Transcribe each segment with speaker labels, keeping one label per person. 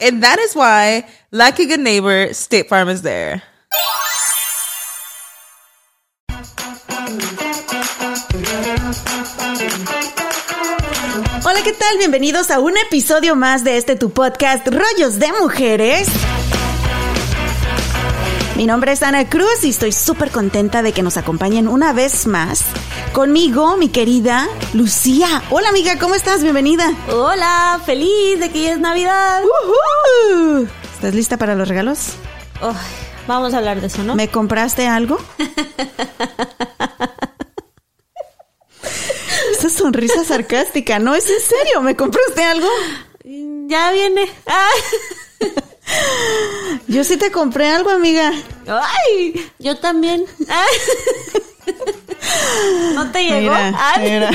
Speaker 1: And that is why, like a good neighbor, State Farm is there.
Speaker 2: Hola, ¿qué tal? Bienvenidos a un episodio más de este tu podcast Rollos de Mujeres. Mi nombre es Ana Cruz y estoy súper contenta de que nos acompañen una vez más. Conmigo, mi querida Lucía. Hola amiga, ¿cómo estás? Bienvenida.
Speaker 3: Hola, feliz de que ya es Navidad.
Speaker 2: ¿Estás lista para los regalos?
Speaker 3: Ay, vamos a hablar de eso, ¿no?
Speaker 2: ¿Me compraste algo? Esa sonrisa sarcástica, ¿no? ¿Es en serio? ¿Me compraste algo?
Speaker 3: Ya viene. Ah.
Speaker 2: Yo sí te compré algo, amiga.
Speaker 3: Ay, yo también. Ay. ¿No te llegó?
Speaker 2: Mira,
Speaker 3: Ay.
Speaker 2: mira.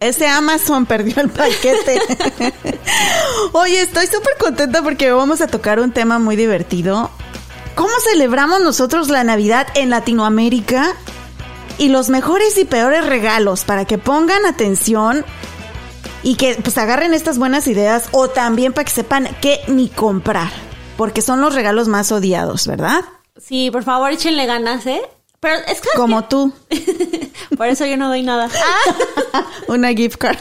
Speaker 2: Ese Amazon perdió el paquete. Oye, estoy súper contenta porque vamos a tocar un tema muy divertido. ¿Cómo celebramos nosotros la Navidad en Latinoamérica? Y los mejores y peores regalos para que pongan atención y que pues agarren estas buenas ideas o también para que sepan qué ni comprar. Porque son los regalos más odiados, ¿verdad?
Speaker 3: Sí, por favor, échenle ganas, ¿eh? Pero es que...
Speaker 2: Como tú.
Speaker 3: Por eso yo no doy nada. Ah.
Speaker 2: Una gift card.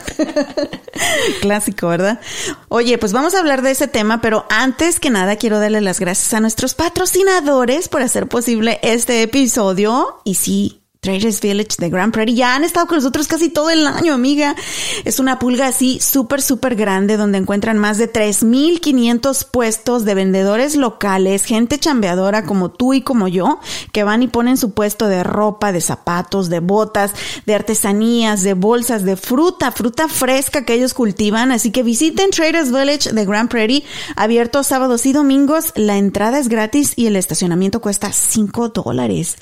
Speaker 2: Clásico, ¿verdad? Oye, pues vamos a hablar de ese tema, pero antes que nada quiero darle las gracias a nuestros patrocinadores por hacer posible este episodio. Y sí. Traders Village de Grand Prairie ya han estado con nosotros casi todo el año, amiga. Es una pulga así súper, súper grande donde encuentran más de 3.500 puestos de vendedores locales, gente chambeadora como tú y como yo, que van y ponen su puesto de ropa, de zapatos, de botas, de artesanías, de bolsas, de fruta, fruta fresca que ellos cultivan. Así que visiten Traders Village de Grand Prairie, abierto sábados y domingos. La entrada es gratis y el estacionamiento cuesta 5 dólares.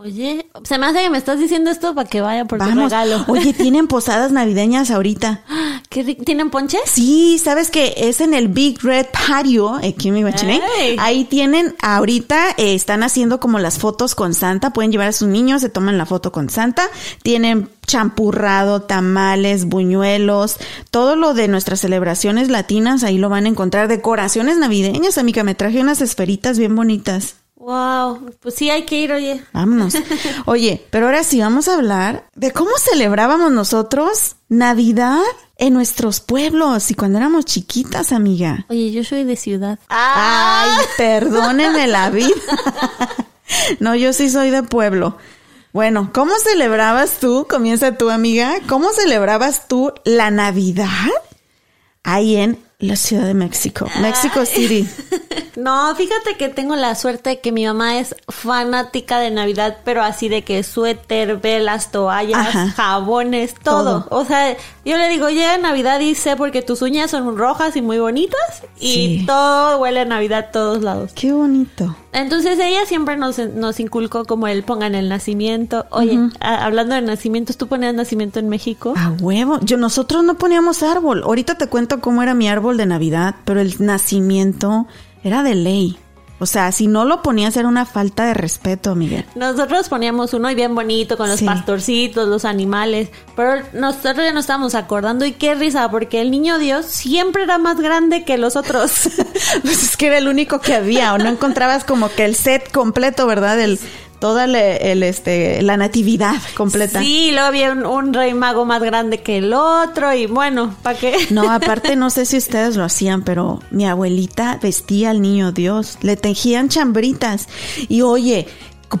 Speaker 3: Oye, se me hace que me estás diciendo esto para que vaya por tu
Speaker 2: Vamos.
Speaker 3: regalo.
Speaker 2: Oye, tienen posadas navideñas ahorita.
Speaker 3: ¿Qué ri- ¿Tienen ponches?
Speaker 2: Sí, sabes que es en el Big Red Patio, aquí en mi Guachiné.
Speaker 3: Ey.
Speaker 2: Ahí tienen, ahorita eh, están haciendo como las fotos con Santa. Pueden llevar a sus niños, se toman la foto con Santa. Tienen champurrado, tamales, buñuelos, todo lo de nuestras celebraciones latinas, ahí lo van a encontrar. Decoraciones navideñas, amiga, me traje unas esferitas bien bonitas.
Speaker 3: Wow, pues sí hay que ir, oye.
Speaker 2: Vámonos. Oye, pero ahora sí vamos a hablar de cómo celebrábamos nosotros Navidad en nuestros pueblos y cuando éramos chiquitas, amiga.
Speaker 3: Oye, yo soy de ciudad.
Speaker 2: Ay, perdóneme la vida. No, yo sí soy de pueblo. Bueno, ¿cómo celebrabas tú? Comienza tú, amiga. ¿Cómo celebrabas tú la Navidad? Ahí en la Ciudad de México, México City.
Speaker 3: No, fíjate que tengo la suerte de que mi mamá es fanática de Navidad, pero así de que suéter, velas, toallas,
Speaker 2: Ajá.
Speaker 3: jabones, todo.
Speaker 2: Todo.
Speaker 3: O sea, yo le digo, llega Navidad y sé porque tus uñas son rojas y muy bonitas y
Speaker 2: Sí.
Speaker 3: todo huele a Navidad a todos lados.
Speaker 2: Qué bonito.
Speaker 3: Entonces ella siempre nos, nos inculcó como el pongan el nacimiento. Oye, a- hablando de nacimientos, ¿tú ponías nacimiento en México?
Speaker 2: A huevo. Yo nosotros no poníamos árbol. Ahorita te cuento cómo era mi árbol de Navidad, pero el nacimiento era de ley. O sea, si no lo ponías era una falta de respeto, Miguel.
Speaker 3: Nosotros poníamos uno y bien bonito con los
Speaker 2: Sí.
Speaker 3: pastorcitos, los animales, pero nosotros ya nos estábamos acordando y qué risa, porque el niño Dios siempre era más grande que los otros.
Speaker 2: Pues es que era el único que había, o no encontrabas como que el set completo, ¿verdad? El, toda el, el, este, la natividad completa.
Speaker 3: Sí, luego había un, un rey mago más grande que el otro y bueno, ¿para qué?
Speaker 2: No, aparte no sé si ustedes lo hacían, pero mi abuelita vestía al niño Dios, le tejían chambritas y oye,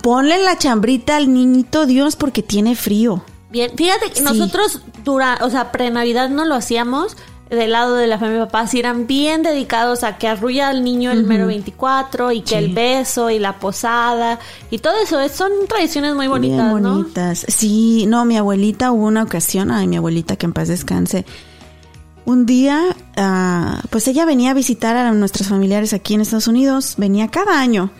Speaker 2: ponle la chambrita al niñito Dios porque tiene frío.
Speaker 3: Bien, fíjate que
Speaker 2: Sí.
Speaker 3: nosotros dura, o sea, pre-Navidad no lo hacíamos. Del lado de la familia de papá, sí eran bien dedicados a que arrulla al niño el mero 24 y que
Speaker 2: Sí.
Speaker 3: el beso y la posada y todo eso. es- Son tradiciones muy bonitas,
Speaker 2: Bien
Speaker 3: ¿no?
Speaker 2: bonitas. Sí, no, mi abuelita hubo una ocasión, ay, mi abuelita que en paz descanse. Un día, ah, pues ella venía a visitar a nuestros familiares aquí en Estados Unidos, venía cada año.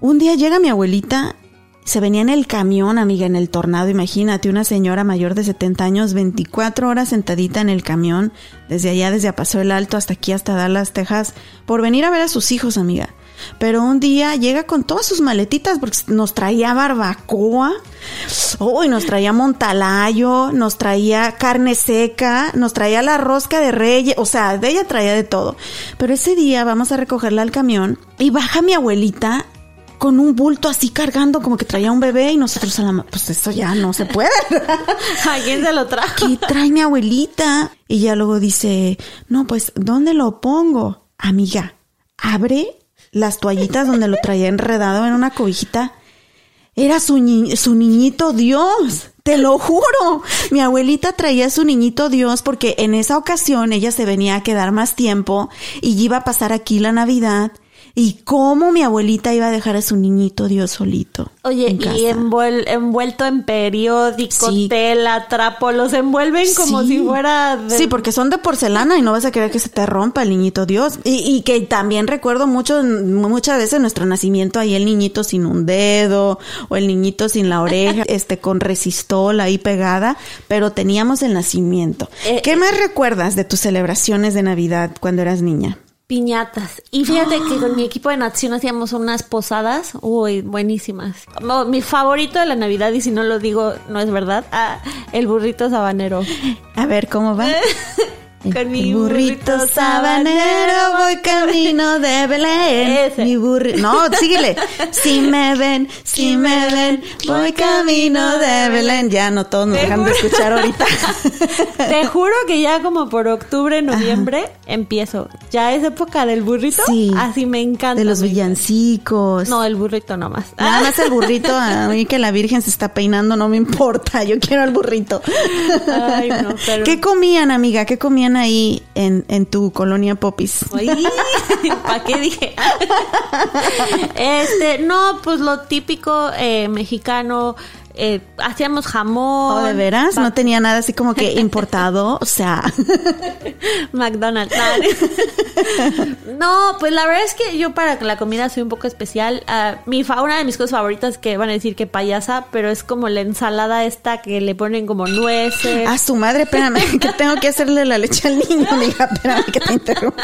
Speaker 2: Un día llega mi abuelita, se venía en el camión, amiga, en el tornado, imagínate, una señora mayor de 70 años, 24 horas sentadita en el camión, desde allá, desde Paso el Alto hasta aquí, hasta Dallas, Texas, por venir a ver a sus hijos, amiga. Pero un día llega con todas sus maletitas porque nos traía barbacoa, uy, nos traía montalayo, nos traía carne seca, nos traía la rosca de reyes, o sea, de ella traía de todo. Pero ese día vamos a recogerla al camión y baja mi abuelita con un bulto así cargando como que traía un bebé y nosotros a la pues eso ya no se puede.
Speaker 3: ¿A quién se lo trajo?
Speaker 2: ¿Qué trae mi abuelita? Y ya luego dice, no, pues, ¿dónde lo pongo? Amiga, abre las toallitas donde lo traía enredado en una cobijita. Era su, ni- su niñito Dios. Te lo juro. Mi abuelita traía su niñito Dios porque en esa ocasión ella se venía a quedar más tiempo y iba a pasar aquí la Navidad. Y cómo mi abuelita iba a dejar a su niñito Dios solito.
Speaker 3: Oye,
Speaker 2: en
Speaker 3: y envuel- envuelto en periódico,
Speaker 2: Sí.
Speaker 3: tela, trapo, los envuelven como
Speaker 2: Sí.
Speaker 3: si fuera de...
Speaker 2: Sí, porque son de porcelana y no vas a querer que se te rompa el niñito Dios. Y, y que también recuerdo mucho, muchas veces nuestro nacimiento ahí el niñito sin un dedo o el niñito sin la oreja, este con resistol ahí pegada, pero teníamos el nacimiento.
Speaker 3: Eh,
Speaker 2: ¿Qué más recuerdas de tus celebraciones de Navidad cuando eras niña?
Speaker 3: Piñatas. Y fíjate que con mi equipo de natación hacíamos unas posadas, uy, buenísimas. Mi favorito de la Navidad, y si no lo digo, no es verdad, ah, el burrito sabanero.
Speaker 2: A ver, ¿cómo va?
Speaker 3: Con mi
Speaker 2: burrito
Speaker 3: burrito
Speaker 2: sabanero voy camino de Belén.
Speaker 3: Ese.
Speaker 2: Mi burri- No, síguele. Si me ven, si me ven, voy camino de Belén. Ya no todos nos dejan de escuchar ahorita.
Speaker 3: Te juro que ya como por octubre, noviembre, empiezo. Ya es época del burrito.
Speaker 2: Sí.
Speaker 3: Así me encanta.
Speaker 2: De los villancicos.
Speaker 3: No, el burrito nomás.
Speaker 2: Nada más el burrito, a mí que la Virgen se está peinando, no me importa, yo quiero el burrito.
Speaker 3: Ay, no, pero-
Speaker 2: ¿Qué comían, amiga? ¿Qué comían ahí en, en tu colonia Popis?
Speaker 3: ¿Para qué dije? este, no, pues lo típico eh, mexicano. Eh, hacíamos jamón.
Speaker 2: ¿O de veras? No tenía nada así como que importado, o sea...
Speaker 3: McDonald's. No, pues la verdad es que yo para la comida soy un poco especial. Ah, mi fa- una de mis cosas favoritas que van a decir que payasa, pero es como la ensalada esta que le ponen como nueces.
Speaker 2: A su madre, espérame, que tengo que hacerle la leche al niño, amiga, espérame que te interrumpa.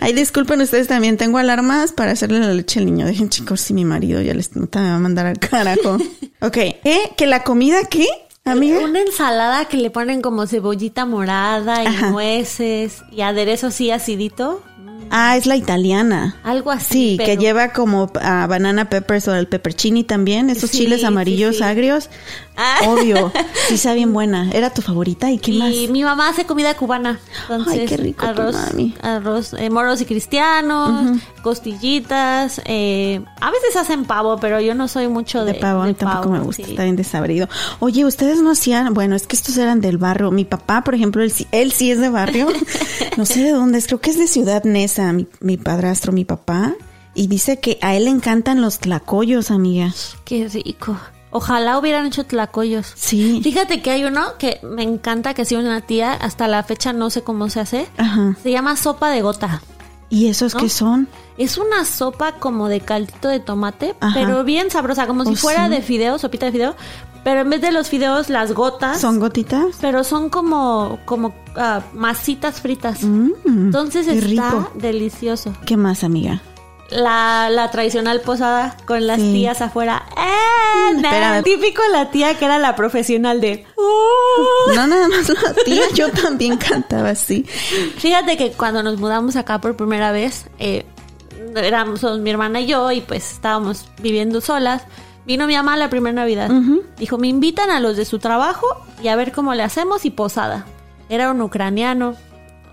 Speaker 2: Ay, disculpen ustedes también, tengo alarmas para hacerle la leche al niño. Dejen chicos si mi marido ya les nota me va a mandar al carajo. Ok, ¿eh? ¿Que la comida qué, amiga?
Speaker 3: Una ensalada que le ponen como cebollita morada y
Speaker 2: Ajá.
Speaker 3: nueces y aderezo así acidito.
Speaker 2: Ah, es la italiana.
Speaker 3: Algo así.
Speaker 2: Sí, que lleva como ah, banana peppers o el peppercini también, esos
Speaker 3: Sí,
Speaker 2: chiles
Speaker 3: sí,
Speaker 2: amarillos
Speaker 3: sí.
Speaker 2: agrios.
Speaker 3: Ah.
Speaker 2: Obvio, sí está bien buena. ¿Era tu favorita? ¿Y qué
Speaker 3: y
Speaker 2: más?
Speaker 3: mi mamá hace comida cubana. Entonces,
Speaker 2: Ay, qué rico
Speaker 3: arroz,
Speaker 2: mami.
Speaker 3: arroz, eh, moros y cristianos, costillitas. eh, a veces hacen pavo, pero yo no soy mucho de,
Speaker 2: De pavo, a mí tampoco
Speaker 3: pavo,
Speaker 2: me gusta,
Speaker 3: sí.
Speaker 2: está bien desabrido. Oye, ustedes no hacían, bueno, es que estos eran del barrio. Mi papá, por ejemplo, él, sí- él sí es de barrio. no sé de dónde es, creo que es de Ciudad Neza, mi, mi padrastro, mi papá. Y dice que a él le encantan los tlacoyos, amiga.
Speaker 3: Qué rico. Ojalá hubieran hecho tlacoyos.
Speaker 2: Sí.
Speaker 3: Fíjate que hay uno que me encanta, que hacía una tía, hasta la fecha no sé cómo se hace.
Speaker 2: Ajá.
Speaker 3: Se llama sopa de gota.
Speaker 2: ¿Y esos
Speaker 3: ¿No?
Speaker 2: qué son?
Speaker 3: Es una sopa como de caldito de tomate,
Speaker 2: Ajá.
Speaker 3: pero bien sabrosa, como si fuera
Speaker 2: sí.
Speaker 3: de fideo, sopita de fideo. Pero en vez de los fideos, las gotas.
Speaker 2: ¿Son gotitas?
Speaker 3: Pero son como, como ah, masitas fritas.
Speaker 2: Mm,
Speaker 3: Entonces está
Speaker 2: rico.
Speaker 3: delicioso.
Speaker 2: ¿Qué más, amiga?
Speaker 3: La, la tradicional posada con las
Speaker 2: Sí.
Speaker 3: tías afuera. ¡Eh!
Speaker 2: espérame.
Speaker 3: Típico la tía que era la profesional de. "Uh".
Speaker 2: No, nada más la tía, yo también cantaba así.
Speaker 3: Fíjate que cuando nos mudamos acá por primera vez, eh, éramos somos mi hermana y yo, y pues estábamos viviendo solas. Vino mi mamá la primera Navidad. Dijo, me invitan a los de su trabajo y a ver cómo le hacemos y posada. Era un ucraniano,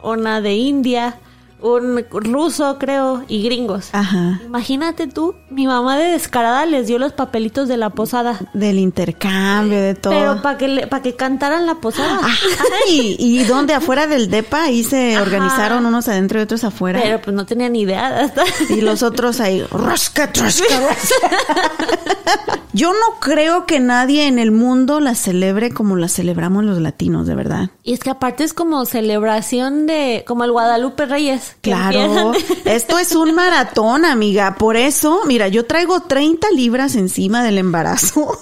Speaker 3: una de India, un ruso, creo, y gringos.
Speaker 2: Ajá.
Speaker 3: Imagínate tú, mi mamá de descarada les dio los papelitos de la posada.
Speaker 2: Del intercambio, de todo.
Speaker 3: Pero para que, le- pa' que cantaran la posada.
Speaker 2: Ay, ¿y dónde? Afuera del DEPA, ahí se
Speaker 3: Ajá.
Speaker 2: organizaron unos adentro y otros afuera.
Speaker 3: Pero pues no tenía ni idea. Hasta...
Speaker 2: Y los otros ahí, rosca, trosca, rosca. Yo no creo que nadie en el mundo la celebre como la celebramos los latinos, de verdad.
Speaker 3: Y es que aparte es como celebración de, como el Guadalupe Reyes.
Speaker 2: Claro, esto es un maratón, amiga. Por eso, mira, yo traigo 30 libras encima del embarazo.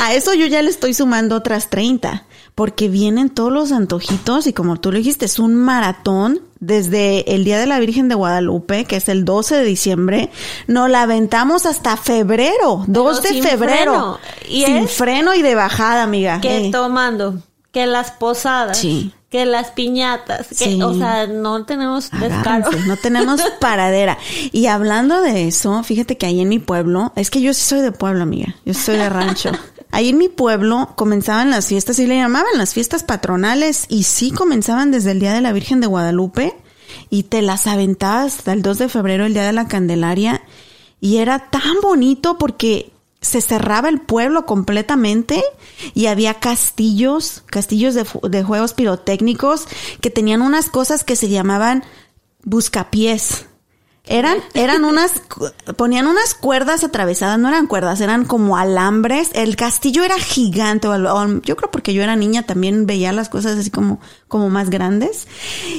Speaker 2: A eso yo ya le estoy sumando otras 30, porque vienen todos los antojitos y como tú lo dijiste, es un maratón desde el Día de la Virgen de Guadalupe, que es el 12 de diciembre, nos la aventamos hasta febrero, 2 de febrero.
Speaker 3: freno. Y
Speaker 2: sin
Speaker 3: es-
Speaker 2: freno y de bajada, amiga.
Speaker 3: que tomando, que las posadas,
Speaker 2: Sí.
Speaker 3: Que las piñatas, que,
Speaker 2: Sí.
Speaker 3: o sea, no tenemos descaro.
Speaker 2: No tenemos paradera. Y hablando de eso, fíjate que ahí en mi pueblo, es que yo sí soy de pueblo, amiga. Yo soy de rancho. Ahí en mi pueblo comenzaban las fiestas y le llamaban las fiestas patronales y sí comenzaban desde el Día de la Virgen de Guadalupe y te las aventabas hasta el 2 de febrero, el Día de la Candelaria y era tan bonito porque se cerraba el pueblo completamente y había castillos, castillos de, de juegos pirotécnicos que tenían unas cosas que se llamaban buscapiés. Eran, eran unas, ponían unas cuerdas atravesadas, no eran cuerdas, eran como alambres. El castillo era gigante, o yo creo porque yo era niña también veía las cosas así como, como más grandes.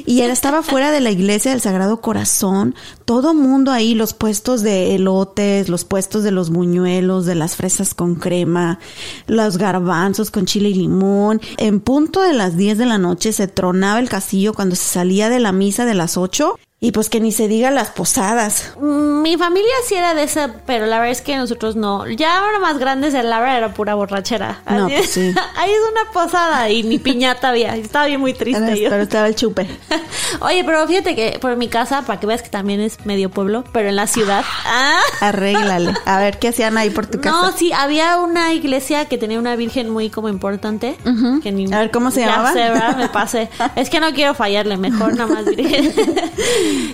Speaker 2: Y él estaba fuera de la iglesia del Sagrado Corazón, todo mundo ahí, los puestos de elotes, los puestos de los buñuelos, de las fresas con crema, los garbanzos con chile y limón. En punto de las 10 de la noche se tronaba el castillo cuando se salía de la misa de las 8. Y pues que ni se diga las posadas.
Speaker 3: Mi familia sí era de esa, pero la verdad es que nosotros no. Ya ahora más grandes, la verdad era pura borrachera.
Speaker 2: No,
Speaker 3: Así
Speaker 2: pues
Speaker 3: es.
Speaker 2: sí.
Speaker 3: Ahí es una posada y ni piñata había. Estaba bien muy triste yo.
Speaker 2: Pero estaba el chupe.
Speaker 3: Oye, pero fíjate que por mi casa, para que veas que también es medio pueblo, pero en la ciudad. Ah.
Speaker 2: Arréglale. A ver qué hacían ahí por tu casa.
Speaker 3: No, sí, había una iglesia que tenía una virgen muy como importante. que ni-
Speaker 2: A ver, ¿cómo se
Speaker 3: ya
Speaker 2: llamaba?
Speaker 3: sé, ¿verdad? Me pasé. Es que no quiero fallarle, mejor nada más virgen.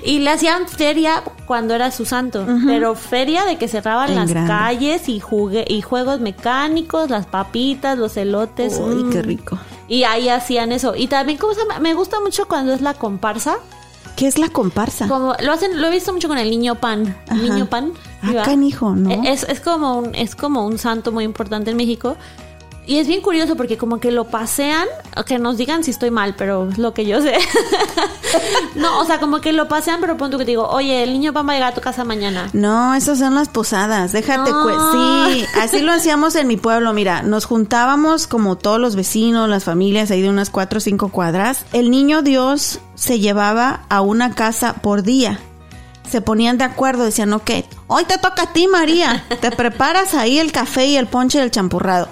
Speaker 3: Y le hacían feria cuando era su santo, pero feria de que cerraban
Speaker 2: En
Speaker 3: las
Speaker 2: grande.
Speaker 3: calles y jugue y juegos mecánicos, las papitas, los elotes.
Speaker 2: Uy,
Speaker 3: mm.
Speaker 2: qué rico.
Speaker 3: Y ahí hacían eso. Y también, ¿cómo se llama? Me gusta mucho cuando es la comparsa.
Speaker 2: ¿Qué es la comparsa?
Speaker 3: Como lo hacen, lo he visto mucho con el niño pan.
Speaker 2: Ajá.
Speaker 3: Niño pan.
Speaker 2: Ah, canijo, ¿no?
Speaker 3: Es, es como un, es como un santo muy importante en México. Y es bien curioso porque como que lo pasean, que nos digan si estoy mal, pero es lo que yo sé. no, o sea, como que lo pasean, pero punto que te digo, oye, el niño va a llegar a tu casa mañana.
Speaker 2: No, esas son las posadas. Déjate,
Speaker 3: No.
Speaker 2: sí, así lo hacíamos en mi pueblo. Mira, nos juntábamos como todos los vecinos, las familias ahí de unas cuatro o cinco cuadras. El niño Dios se llevaba a una casa por día. Se ponían de acuerdo, decían, ok, hoy te toca a ti, María. Te preparas ahí el café y el ponche del champurrado.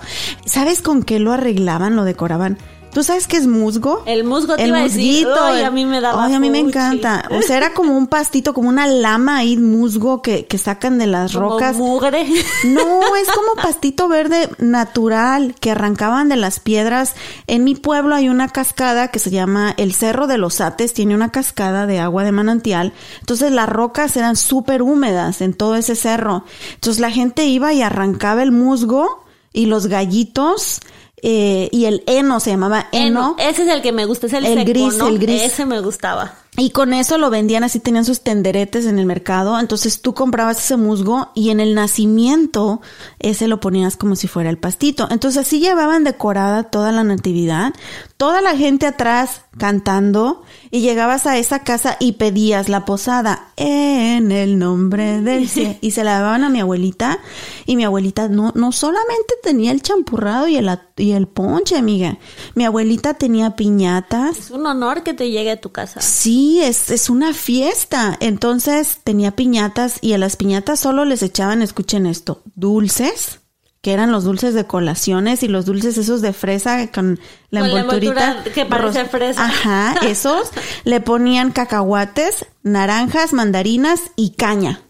Speaker 2: ¿Sabes con qué lo arreglaban, lo decoraban? ¿Tú sabes qué es musgo?
Speaker 3: El musgo te iba a decir, "Ay, a mí me daba
Speaker 2: Ay, a mí me
Speaker 3: fuchi".
Speaker 2: encanta. O sea, era como un pastito, como una lama ahí, musgo que, que sacan de las
Speaker 3: Como
Speaker 2: rocas.
Speaker 3: mugre.
Speaker 2: No, es como pastito verde natural que arrancaban de las piedras. En mi pueblo hay una cascada que se llama el Cerro de los Ates, tiene una cascada de agua de manantial. Entonces las rocas eran súper húmedas en todo ese cerro. Entonces la gente iba y arrancaba el musgo y los gallitos eh, y el heno se llamaba heno.
Speaker 3: Ese es el que me gusta, es el,
Speaker 2: El gris, el gris.
Speaker 3: Ese me gustaba.
Speaker 2: Y con eso lo vendían así, tenían sus tenderetes en el mercado. Entonces tú comprabas ese musgo y en el nacimiento ese lo ponías como si fuera el pastito. Entonces así llevaban decorada toda la natividad. toda la gente atrás cantando y llegabas a esa casa y pedías la posada en el nombre del cielo y se la daban a mi abuelita y mi abuelita no, no solamente tenía el champurrado y el, y el ponche, amiga. Mi abuelita tenía piñatas.
Speaker 3: Es un honor que te llegue a tu casa.
Speaker 2: Sí, es, es una fiesta. Entonces tenía piñatas y a las piñatas solo les echaban, escuchen esto, dulces, que eran los dulces de colaciones y los dulces esos de fresa con la
Speaker 3: Con la
Speaker 2: envolturita.
Speaker 3: envoltura que parece fresa.
Speaker 2: Ajá, esos. Le ponían cacahuates, naranjas, mandarinas y caña.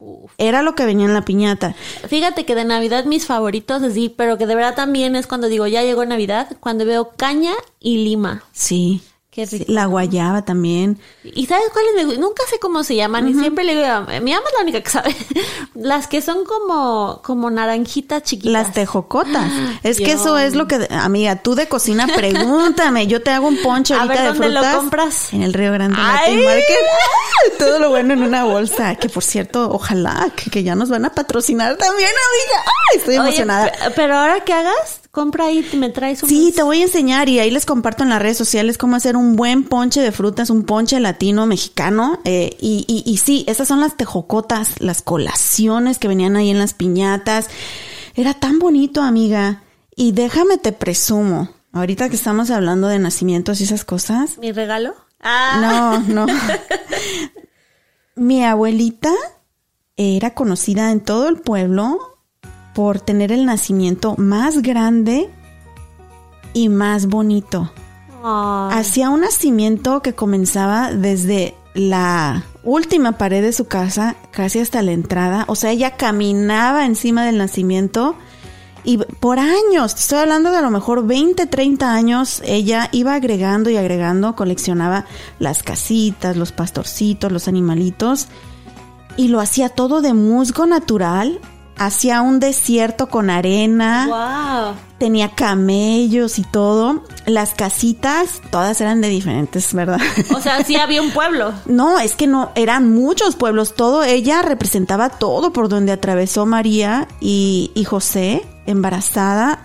Speaker 3: Uf.
Speaker 2: Era lo que venía en la piñata.
Speaker 3: Fíjate que de Navidad mis favoritos, así, pero que de verdad también es cuando digo, ya llegó Navidad, cuando veo caña y lima.
Speaker 2: Sí.
Speaker 3: Qué
Speaker 2: Sí,
Speaker 3: rico.
Speaker 2: La guayaba también.
Speaker 3: ¿Y sabes cuáles me? Nunca sé cómo se llaman y siempre le digo, mi mamá es la única que sabe. Las que son como, como naranjitas chiquitas.
Speaker 2: Las tejocotas. Es que eso es lo que, amiga, tú de cocina, pregúntame. Yo te hago un ponche
Speaker 3: A
Speaker 2: ahorita
Speaker 3: ver,
Speaker 2: de
Speaker 3: ¿dónde lo
Speaker 2: frutas.
Speaker 3: compras?
Speaker 2: En el Río Grande Market. Todo lo bueno en una bolsa. Que por cierto, ojalá que, que ya nos van a patrocinar también, amiga. ¡Ay! Estoy
Speaker 3: Oye,
Speaker 2: emocionada.
Speaker 3: pe- pero ahora que hagas, compra ahí y me traes un
Speaker 2: Sí, te voy a enseñar y ahí les comparto en las redes sociales cómo hacer un buen ponche de frutas, un ponche latino mexicano. eh, y, y, y sí, esas son las tejocotas, las colaciones que venían ahí en las piñatas. Era tan bonito, amiga. Y déjame te presumo, ahorita que estamos hablando de nacimientos y esas cosas.
Speaker 3: ¿Mi regalo? Ah.
Speaker 2: No, no. Mi abuelita era conocida en todo el pueblo por tener el nacimiento más grande y más bonito. Hacía un nacimiento que comenzaba desde la última pared de su casa, casi hasta la entrada. O sea, ella caminaba encima del nacimiento y por años, estoy hablando de a lo mejor 20, 30 años, ella iba agregando y agregando, coleccionaba las casitas, los pastorcitos, los animalitos y lo hacía todo de musgo natural. Hacía un desierto con arena
Speaker 3: Wow.
Speaker 2: tenía camellos y todo. Las casitas, todas eran de diferentes, ¿verdad?
Speaker 3: O sea, sí había un pueblo.
Speaker 2: No, es que no, eran muchos pueblos. Todo, ella representaba todo por donde atravesó María y, y José, embarazada.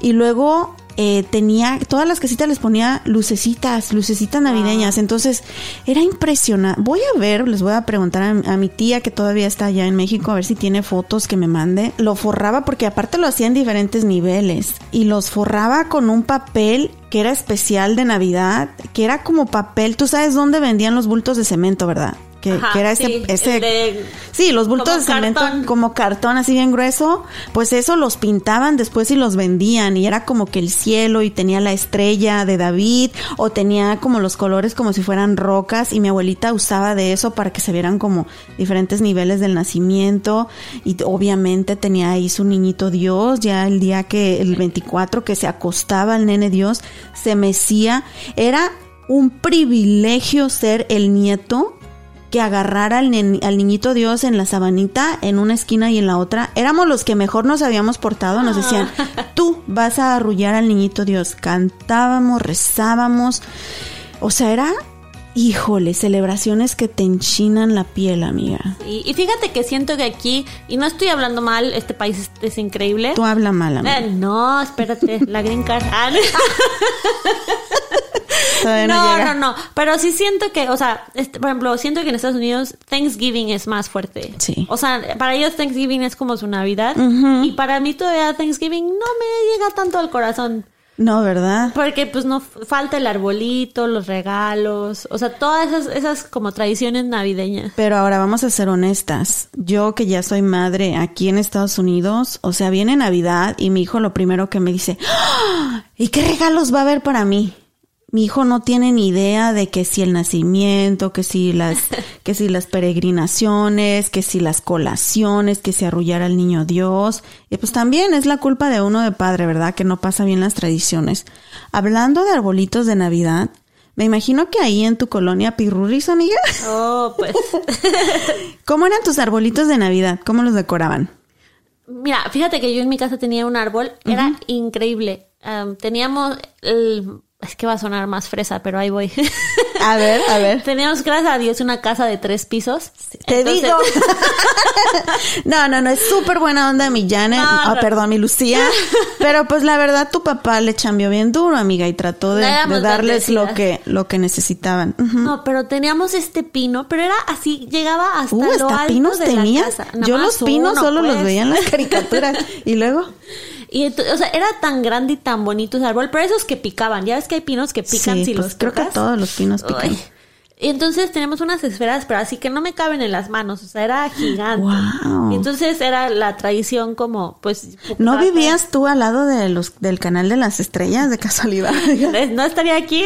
Speaker 2: Y luego eh, tenía, todas las casitas les ponía lucecitas, lucecitas navideñas. Entonces, era impresionante. Voy a ver, les voy a preguntar a, a mi tía que todavía está allá en México, a ver si tiene fotos que me mande. Lo forraba porque aparte lo hacía en diferentes niveles. Y los forraba con un papel que era especial de Navidad, que era como papel. Tú sabes dónde vendían los bultos de cemento, ¿verdad? Que,
Speaker 3: Ajá,
Speaker 2: que era ese,
Speaker 3: sí,
Speaker 2: ese
Speaker 3: de-
Speaker 2: sí, los bultos de cemento
Speaker 3: cartón.
Speaker 2: como cartón así bien grueso, pues eso los pintaban después y los vendían y era como que el cielo y tenía la estrella de David o tenía como los colores como si fueran rocas y mi abuelita usaba de eso para que se vieran como diferentes niveles del nacimiento y obviamente tenía ahí su niñito Dios, ya el día que el 24 que se acostaba el nene Dios, se mecía, era un privilegio ser el nieto que agarrara al, niñito Dios en la sabanita, en una esquina y en la otra. Éramos los que mejor nos habíamos portado. Nos decían, tú vas a arrullar al niñito Dios. Cantábamos, rezábamos. O sea, era, híjole, celebraciones que te enchinan la piel, amiga.
Speaker 3: Y, y fíjate que siento que aquí, y no estoy hablando mal, este país es, es increíble.
Speaker 2: Tú habla mal, amiga.
Speaker 3: Eh, no, espérate, la green card. Ah.
Speaker 2: Todavía no,
Speaker 3: No,
Speaker 2: llega.
Speaker 3: no, no. Pero sí siento que, o sea, este, por ejemplo, siento que en Estados Unidos Thanksgiving es más fuerte.
Speaker 2: Sí.
Speaker 3: O sea, para ellos Thanksgiving es como su Navidad. Y para mí todavía Thanksgiving no me llega tanto al corazón.
Speaker 2: No, ¿verdad?
Speaker 3: Porque pues no falta el arbolito, los regalos, o sea, todas esas, esas como tradiciones navideñas.
Speaker 2: Pero ahora vamos a ser honestas. Yo que ya soy madre aquí en Estados Unidos, o sea, viene Navidad y mi hijo lo primero que me dice, ¡Ah! ¿y qué regalos va a haber para mí? Mi hijo no tiene ni idea de que si el nacimiento, que si las, que si las peregrinaciones, que si las colaciones, que si arrullar al niño Dios. Y pues también es la culpa de uno de padre, ¿verdad? Que no pasa bien las tradiciones. Hablando de arbolitos de Navidad, me imagino que ahí en tu colonia Pirurris, amiga.
Speaker 3: Oh, pues.
Speaker 2: ¿Cómo eran tus arbolitos de Navidad? ¿Cómo los decoraban?
Speaker 3: Mira, fíjate que yo en mi casa tenía un árbol, era increíble. Am, teníamos el... Es que va a sonar más fresa, pero ahí voy.
Speaker 2: A ver, a ver.
Speaker 3: Teníamos, gracias a Dios, una casa de tres pisos.
Speaker 2: Te
Speaker 3: Entonces-
Speaker 2: digo. no, no, no, es súper buena onda mi Janet.
Speaker 3: No,
Speaker 2: Ah,
Speaker 3: no.
Speaker 2: perdón, mi Lucía. Pero pues la verdad tu papá le chambeó bien duro, amiga, y trató de, darles lo que, lo que necesitaban.
Speaker 3: No, pero teníamos este pino, pero era así, llegaba hasta
Speaker 2: Uh,
Speaker 3: lo
Speaker 2: hasta
Speaker 3: alto
Speaker 2: pinos
Speaker 3: de
Speaker 2: tenías.
Speaker 3: la casa.
Speaker 2: Yo los pinos
Speaker 3: uno,
Speaker 2: solo los
Speaker 3: pues.
Speaker 2: veía en las caricaturas. y luego.
Speaker 3: Y ento- o sea, era tan grande y tan bonito ese árbol, pero esos que picaban, ya ves que hay pinos que pican
Speaker 2: sí,
Speaker 3: si
Speaker 2: pues
Speaker 3: los
Speaker 2: creo que todos los pinos pican.
Speaker 3: Uy. Y entonces tenemos unas esferas, pero así que no me caben en las manos, o sea, era gigante.
Speaker 2: Wow.
Speaker 3: Entonces era la tradición como, pues...
Speaker 2: ¿No vivías tú al lado de los del canal de las estrellas de casualidad?
Speaker 3: No estaría aquí,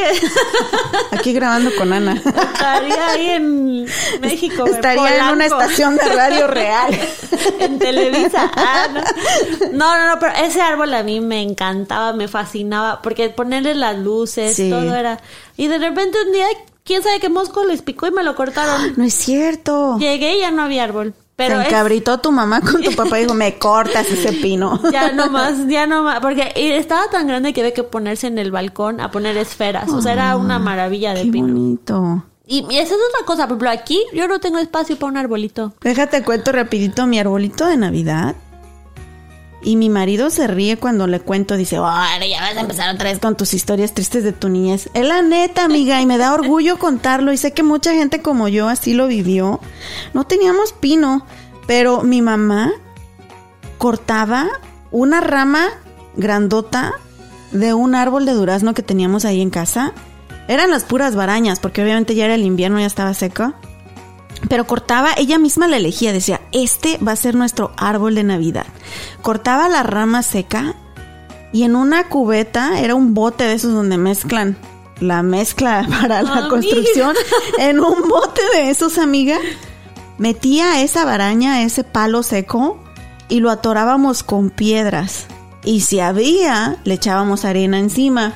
Speaker 2: Aquí grabando con Ana.
Speaker 3: estaría ahí en México.
Speaker 2: Estaría en una estación de radio real.
Speaker 3: en Televisa. Ah, no. no, no, no, pero ese árbol a mí me encantaba, me fascinaba, porque ponerle las luces,
Speaker 2: Sí.
Speaker 3: todo era. Y de repente un día, quién sabe qué mosco les picó y me lo cortaron.
Speaker 2: No es cierto.
Speaker 3: Llegué y ya no había árbol. Pero
Speaker 2: Se
Speaker 3: es-
Speaker 2: encabritó tu mamá con tu papá y dijo, me cortas ese pino.
Speaker 3: ya no más, ya no más, porque estaba tan grande que había que ponerse en el balcón a poner esferas. O sea, era una maravilla de
Speaker 2: Qué
Speaker 3: pino.
Speaker 2: bonito.
Speaker 3: Y, y esa es otra cosa, por ejemplo, aquí yo no tengo espacio para un arbolito.
Speaker 2: Déjate cuento rapidito mi arbolito de Navidad. Y mi marido se ríe cuando le cuento, dice, ahora ya vas a empezar otra vez con tus historias tristes de tu niñez. Es la neta, amiga, y me da orgullo contarlo. Y sé que mucha gente como yo así lo vivió. No teníamos pino, pero mi mamá cortaba una rama grandota de un árbol de durazno que teníamos ahí en casa. Eran las puras barañas, porque obviamente ya era el invierno, ya estaba seco. Pero cortaba, ella misma la elegía, decía, este va a ser nuestro árbol de Navidad. Cortaba la rama seca y en una cubeta, era un bote de esos donde mezclan la mezcla para la
Speaker 3: Amiga.
Speaker 2: construcción, en un bote de esos, amiga, metía esa baraña, ese palo seco y lo atorábamos con piedras. Y si había, le echábamos arena encima.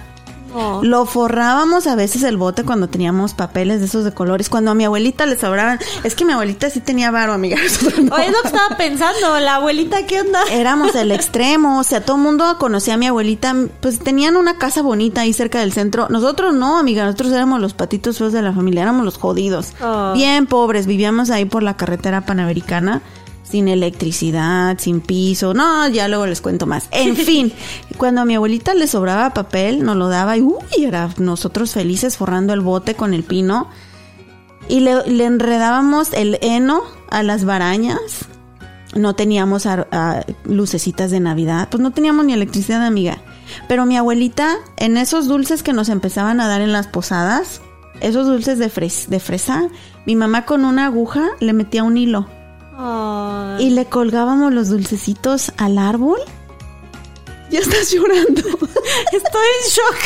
Speaker 3: No.
Speaker 2: Lo forrábamos a veces el bote cuando teníamos papeles de esos de colores. Cuando a mi abuelita le sobraban. Es que mi abuelita sí tenía varo, amiga. no.
Speaker 3: Oye, es lo que estaba pensando, la abuelita, ¿qué onda?
Speaker 2: Éramos el extremo, o sea, todo el mundo conocía a mi abuelita, pues tenían una casa bonita ahí cerca del centro. Nosotros no, amiga, nosotros éramos los patitos feos de la familia, éramos los jodidos.
Speaker 3: Oh.
Speaker 2: Bien pobres, vivíamos ahí por la carretera panamericana, sin electricidad, sin piso. No, ya luego les cuento más. En fin, cuando a mi abuelita le sobraba papel, nos lo daba y uy, era nosotros felices forrando el bote con el pino. Y le, le enredábamos el heno a las barañas. No teníamos ah, lucecitas de Navidad. Pues no teníamos ni electricidad, amiga. Pero mi abuelita, en esos dulces que nos empezaban a dar en las posadas, esos dulces de, fres- de fresa, mi mamá con una aguja le metía un hilo. Y le colgábamos los dulcecitos al árbol. Ya estás llorando.
Speaker 3: Estoy en shock.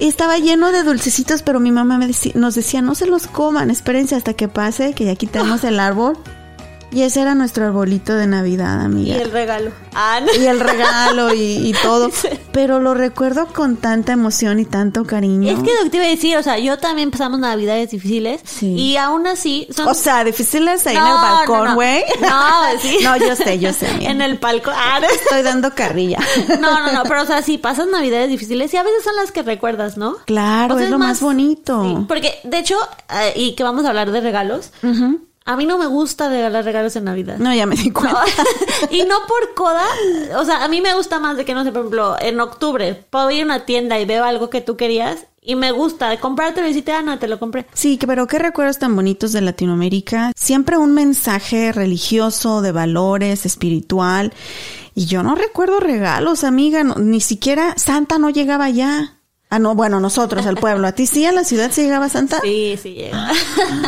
Speaker 2: Y estaba lleno de dulcecitos, pero mi mamá me decí- nos decía, no se los coman, espérense hasta que pase, que ya quitamos el árbol. Y ese era nuestro arbolito de Navidad,
Speaker 3: Y
Speaker 2: amiga.
Speaker 3: el regalo. Ah, no.
Speaker 2: Y el regalo y, y todo. Pero lo recuerdo con tanta emoción y tanto cariño.
Speaker 3: Es que lo que te iba a decir, o sea, yo también pasamos navidades difíciles
Speaker 2: Sí.
Speaker 3: y aún así son
Speaker 2: O sea, difíciles ahí en
Speaker 3: No,
Speaker 2: el
Speaker 3: no,
Speaker 2: balcón,
Speaker 3: no.
Speaker 2: güey.
Speaker 3: No, sí.
Speaker 2: No, yo sé, yo sé. amiga.
Speaker 3: en el palco. Ah, no.
Speaker 2: Estoy dando carrilla.
Speaker 3: No, no, no, pero o sea, sí, pasas navidades difíciles y a veces son las que recuerdas, ¿no?
Speaker 2: Claro,
Speaker 3: O sea,
Speaker 2: es lo más, bonito.
Speaker 3: sí, porque, de hecho, eh, y que vamos a hablar de regalos. A mí no me gusta regalar regalos en Navidad.
Speaker 2: No, ya me di cuenta.
Speaker 3: y no por coda, o sea, a mí me gusta más de que, no sé, por ejemplo, en octubre puedo ir a una tienda y veo algo que tú querías y me gusta comprártelo y decirte, Ana, te lo compré.
Speaker 2: Sí, pero qué recuerdos tan bonitos de Latinoamérica. Siempre un mensaje religioso, de valores, espiritual. Y yo no recuerdo regalos, amiga. no- ni siquiera Santa no llegaba allá. Ah, no, bueno, nosotros, el pueblo. ¿A ti sí, a la ciudad sí llegaba Santa?
Speaker 3: Sí, sí llega.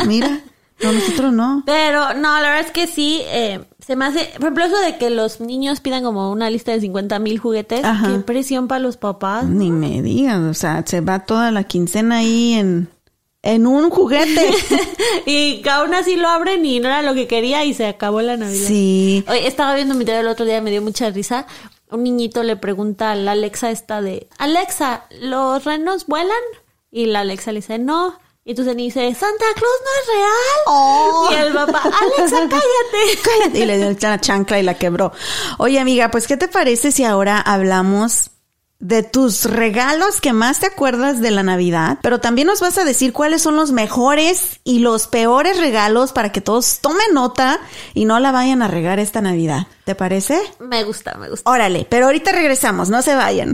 Speaker 2: Mira, no, nosotros no.
Speaker 3: Pero no, la verdad es que sí, eh, se me hace, por ejemplo, eso de que los niños pidan como una lista de 50 mil juguetes,
Speaker 2: Ajá.
Speaker 3: qué presión para los papás.
Speaker 2: Ni me digas, o sea, se va toda la quincena ahí en, en un juguete.
Speaker 3: y aún así lo abren y no era lo que quería y se acabó la Navidad.
Speaker 2: Sí.
Speaker 3: Oye, estaba viendo mi video el otro día, me dio mucha risa. Un niñito le pregunta a la Alexa esta de, Alexa, ¿los renos vuelan? Y la Alexa le dice, no. Y entonces dice, Santa Claus no es real.
Speaker 2: Oh.
Speaker 3: Y el papá, Alexa, cállate.
Speaker 2: Cállate. Y le dio la chancla y la quebró. Oye, amiga, pues, ¿qué te parece si ahora hablamos de tus regalos que más te acuerdas de la Navidad, pero también nos vas a decir cuáles son los mejores y los peores regalos para que todos tomen nota y no la vayan a regar esta Navidad. ¿Te parece?
Speaker 3: Me gusta, me gusta.
Speaker 2: Órale, pero ahorita regresamos, no se vayan.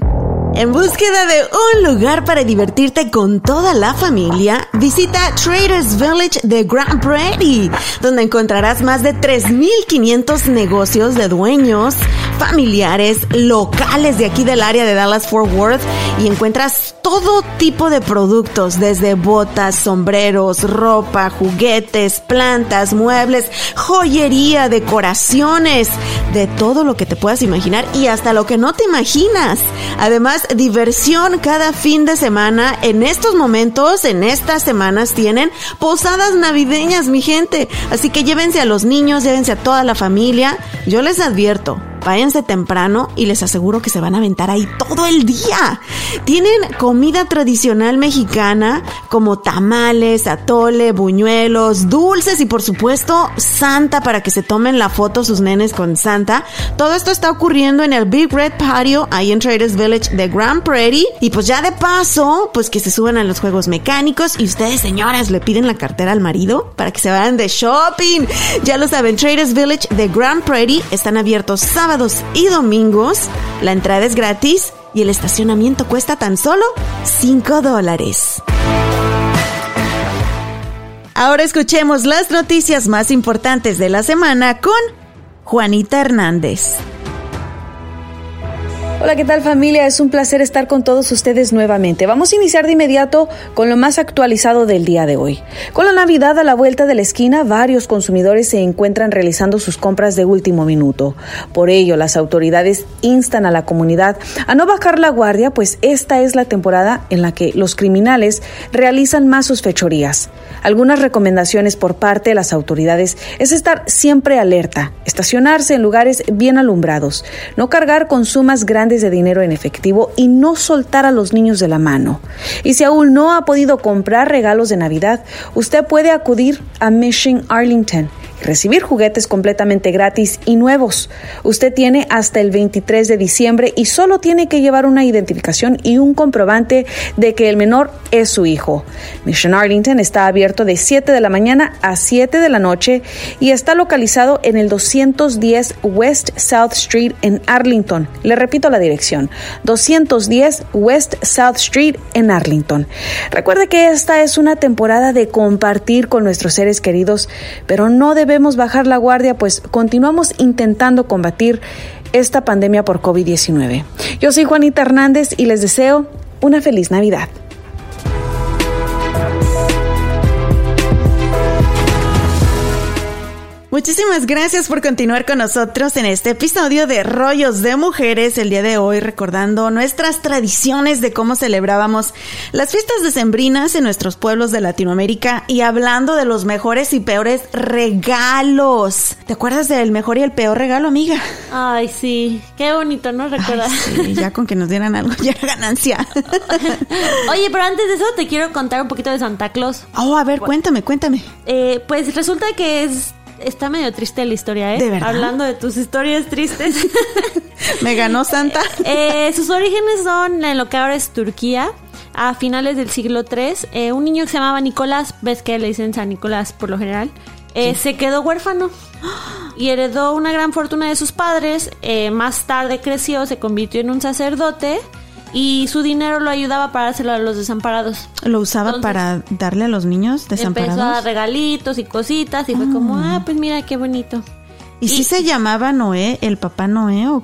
Speaker 2: En búsqueda de un lugar para divertirte con toda la familia, visita Traders Village de Grand Prairie, donde encontrarás más de 3.500 negocios de dueños, familiares, locales de aquí del área de Dallas Fort Worth y encuentras todo tipo de productos, desde botas, sombreros, ropa, juguetes, plantas, muebles, joyería, decoraciones, de todo lo que te puedas imaginar y hasta lo que no te imaginas. Además, diversión cada fin de semana. En estos momentos, en estas semanas, tienen posadas navideñas, mi gente. Así que llévense a los niños, llévense a toda la familia. Yo les advierto, váyanse temprano y les aseguro que se van a aventar ahí todo el día. Tienen comida tradicional mexicana como tamales, atole, buñuelos, dulces y por supuesto Santa para que se tomen la foto sus nenes con Santa. Todo esto está ocurriendo en el Big Red Patio ahí en Traders Village de Grand Prairie y pues ya de paso pues que se suban a los juegos mecánicos y ustedes señoras le piden la cartera al marido para que se vayan de shopping. Ya lo saben, Traders Village de Grand Prairie están abiertos sábado y domingos. La entrada es gratis y el estacionamiento cuesta tan solo 5 dólares. Ahora escuchemos las noticias más importantes de la semana con Juanita Hernández.
Speaker 4: Hola, ¿qué tal familia? Es un placer estar con todos ustedes nuevamente. Vamos a iniciar de inmediato con lo más actualizado del día de hoy. Con la Navidad a la vuelta de la esquina, varios consumidores se encuentran realizando sus compras de último minuto. Por ello, las autoridades instan a la comunidad a no bajar la guardia, pues esta es la temporada en la que los criminales realizan más sus fechorías. Algunas recomendaciones por parte de las autoridades es estar siempre alerta, estacionarse en lugares bien alumbrados, no cargar con sumas grandes de dinero en efectivo y no soltar a los niños de la mano. Y si aún no ha podido comprar regalos de Navidad, usted puede acudir a Mission Arlington recibir juguetes completamente gratis y nuevos. Usted tiene hasta el 23 de diciembre y solo tiene que llevar una identificación y un comprobante de que el menor es su hijo. Mission Arlington está abierto de 7 de la mañana a 7 de la noche y está localizado en el 210 West South Street en Arlington. Le repito la dirección, 210 West South Street en Arlington. Recuerde que esta es una temporada de compartir con nuestros seres queridos, pero no de debemos bajar la guardia, pues continuamos intentando combatir esta pandemia por COVID-19. Yo soy Juanita Hernández y les deseo una feliz Navidad.
Speaker 2: Muchísimas gracias por continuar con nosotros en este episodio de Rollos de Mujeres. El día de hoy recordando nuestras tradiciones de cómo celebrábamos las fiestas decembrinas en nuestros pueblos de Latinoamérica y hablando de los mejores y peores regalos. ¿Te acuerdas del mejor y el peor regalo, amiga?
Speaker 3: Ay, sí. Qué bonito, ¿no? Recuerda.
Speaker 2: sí, ya con que nos dieran algo ya era ganancia.
Speaker 3: Oye, pero antes de eso te quiero contar un poquito de Santa Claus.
Speaker 2: Oh, a ver, cuéntame, cuéntame.
Speaker 3: Eh, pues resulta que es está medio triste la historia, ¿eh?
Speaker 2: ¿De verdad?
Speaker 3: Hablando de tus historias tristes.
Speaker 2: Me ganó Santa.
Speaker 3: Eh, sus orígenes son en lo que ahora es Turquía. A finales del siglo III, eh, un niño que se llamaba Nicolás, ves que le dicen San Nicolás por lo general, eh, se quedó huérfano y heredó una gran fortuna de sus padres. más tarde creció, se convirtió en un sacerdote y su dinero lo ayudaba para dárselo a los desamparados.
Speaker 2: ¿Lo usaba para darle a los niños desamparados?
Speaker 3: Empezó a dar regalitos y cositas y fue como, ah, pues mira qué bonito.
Speaker 2: ¿Y, si se llamaba Noé, el papá Noé o,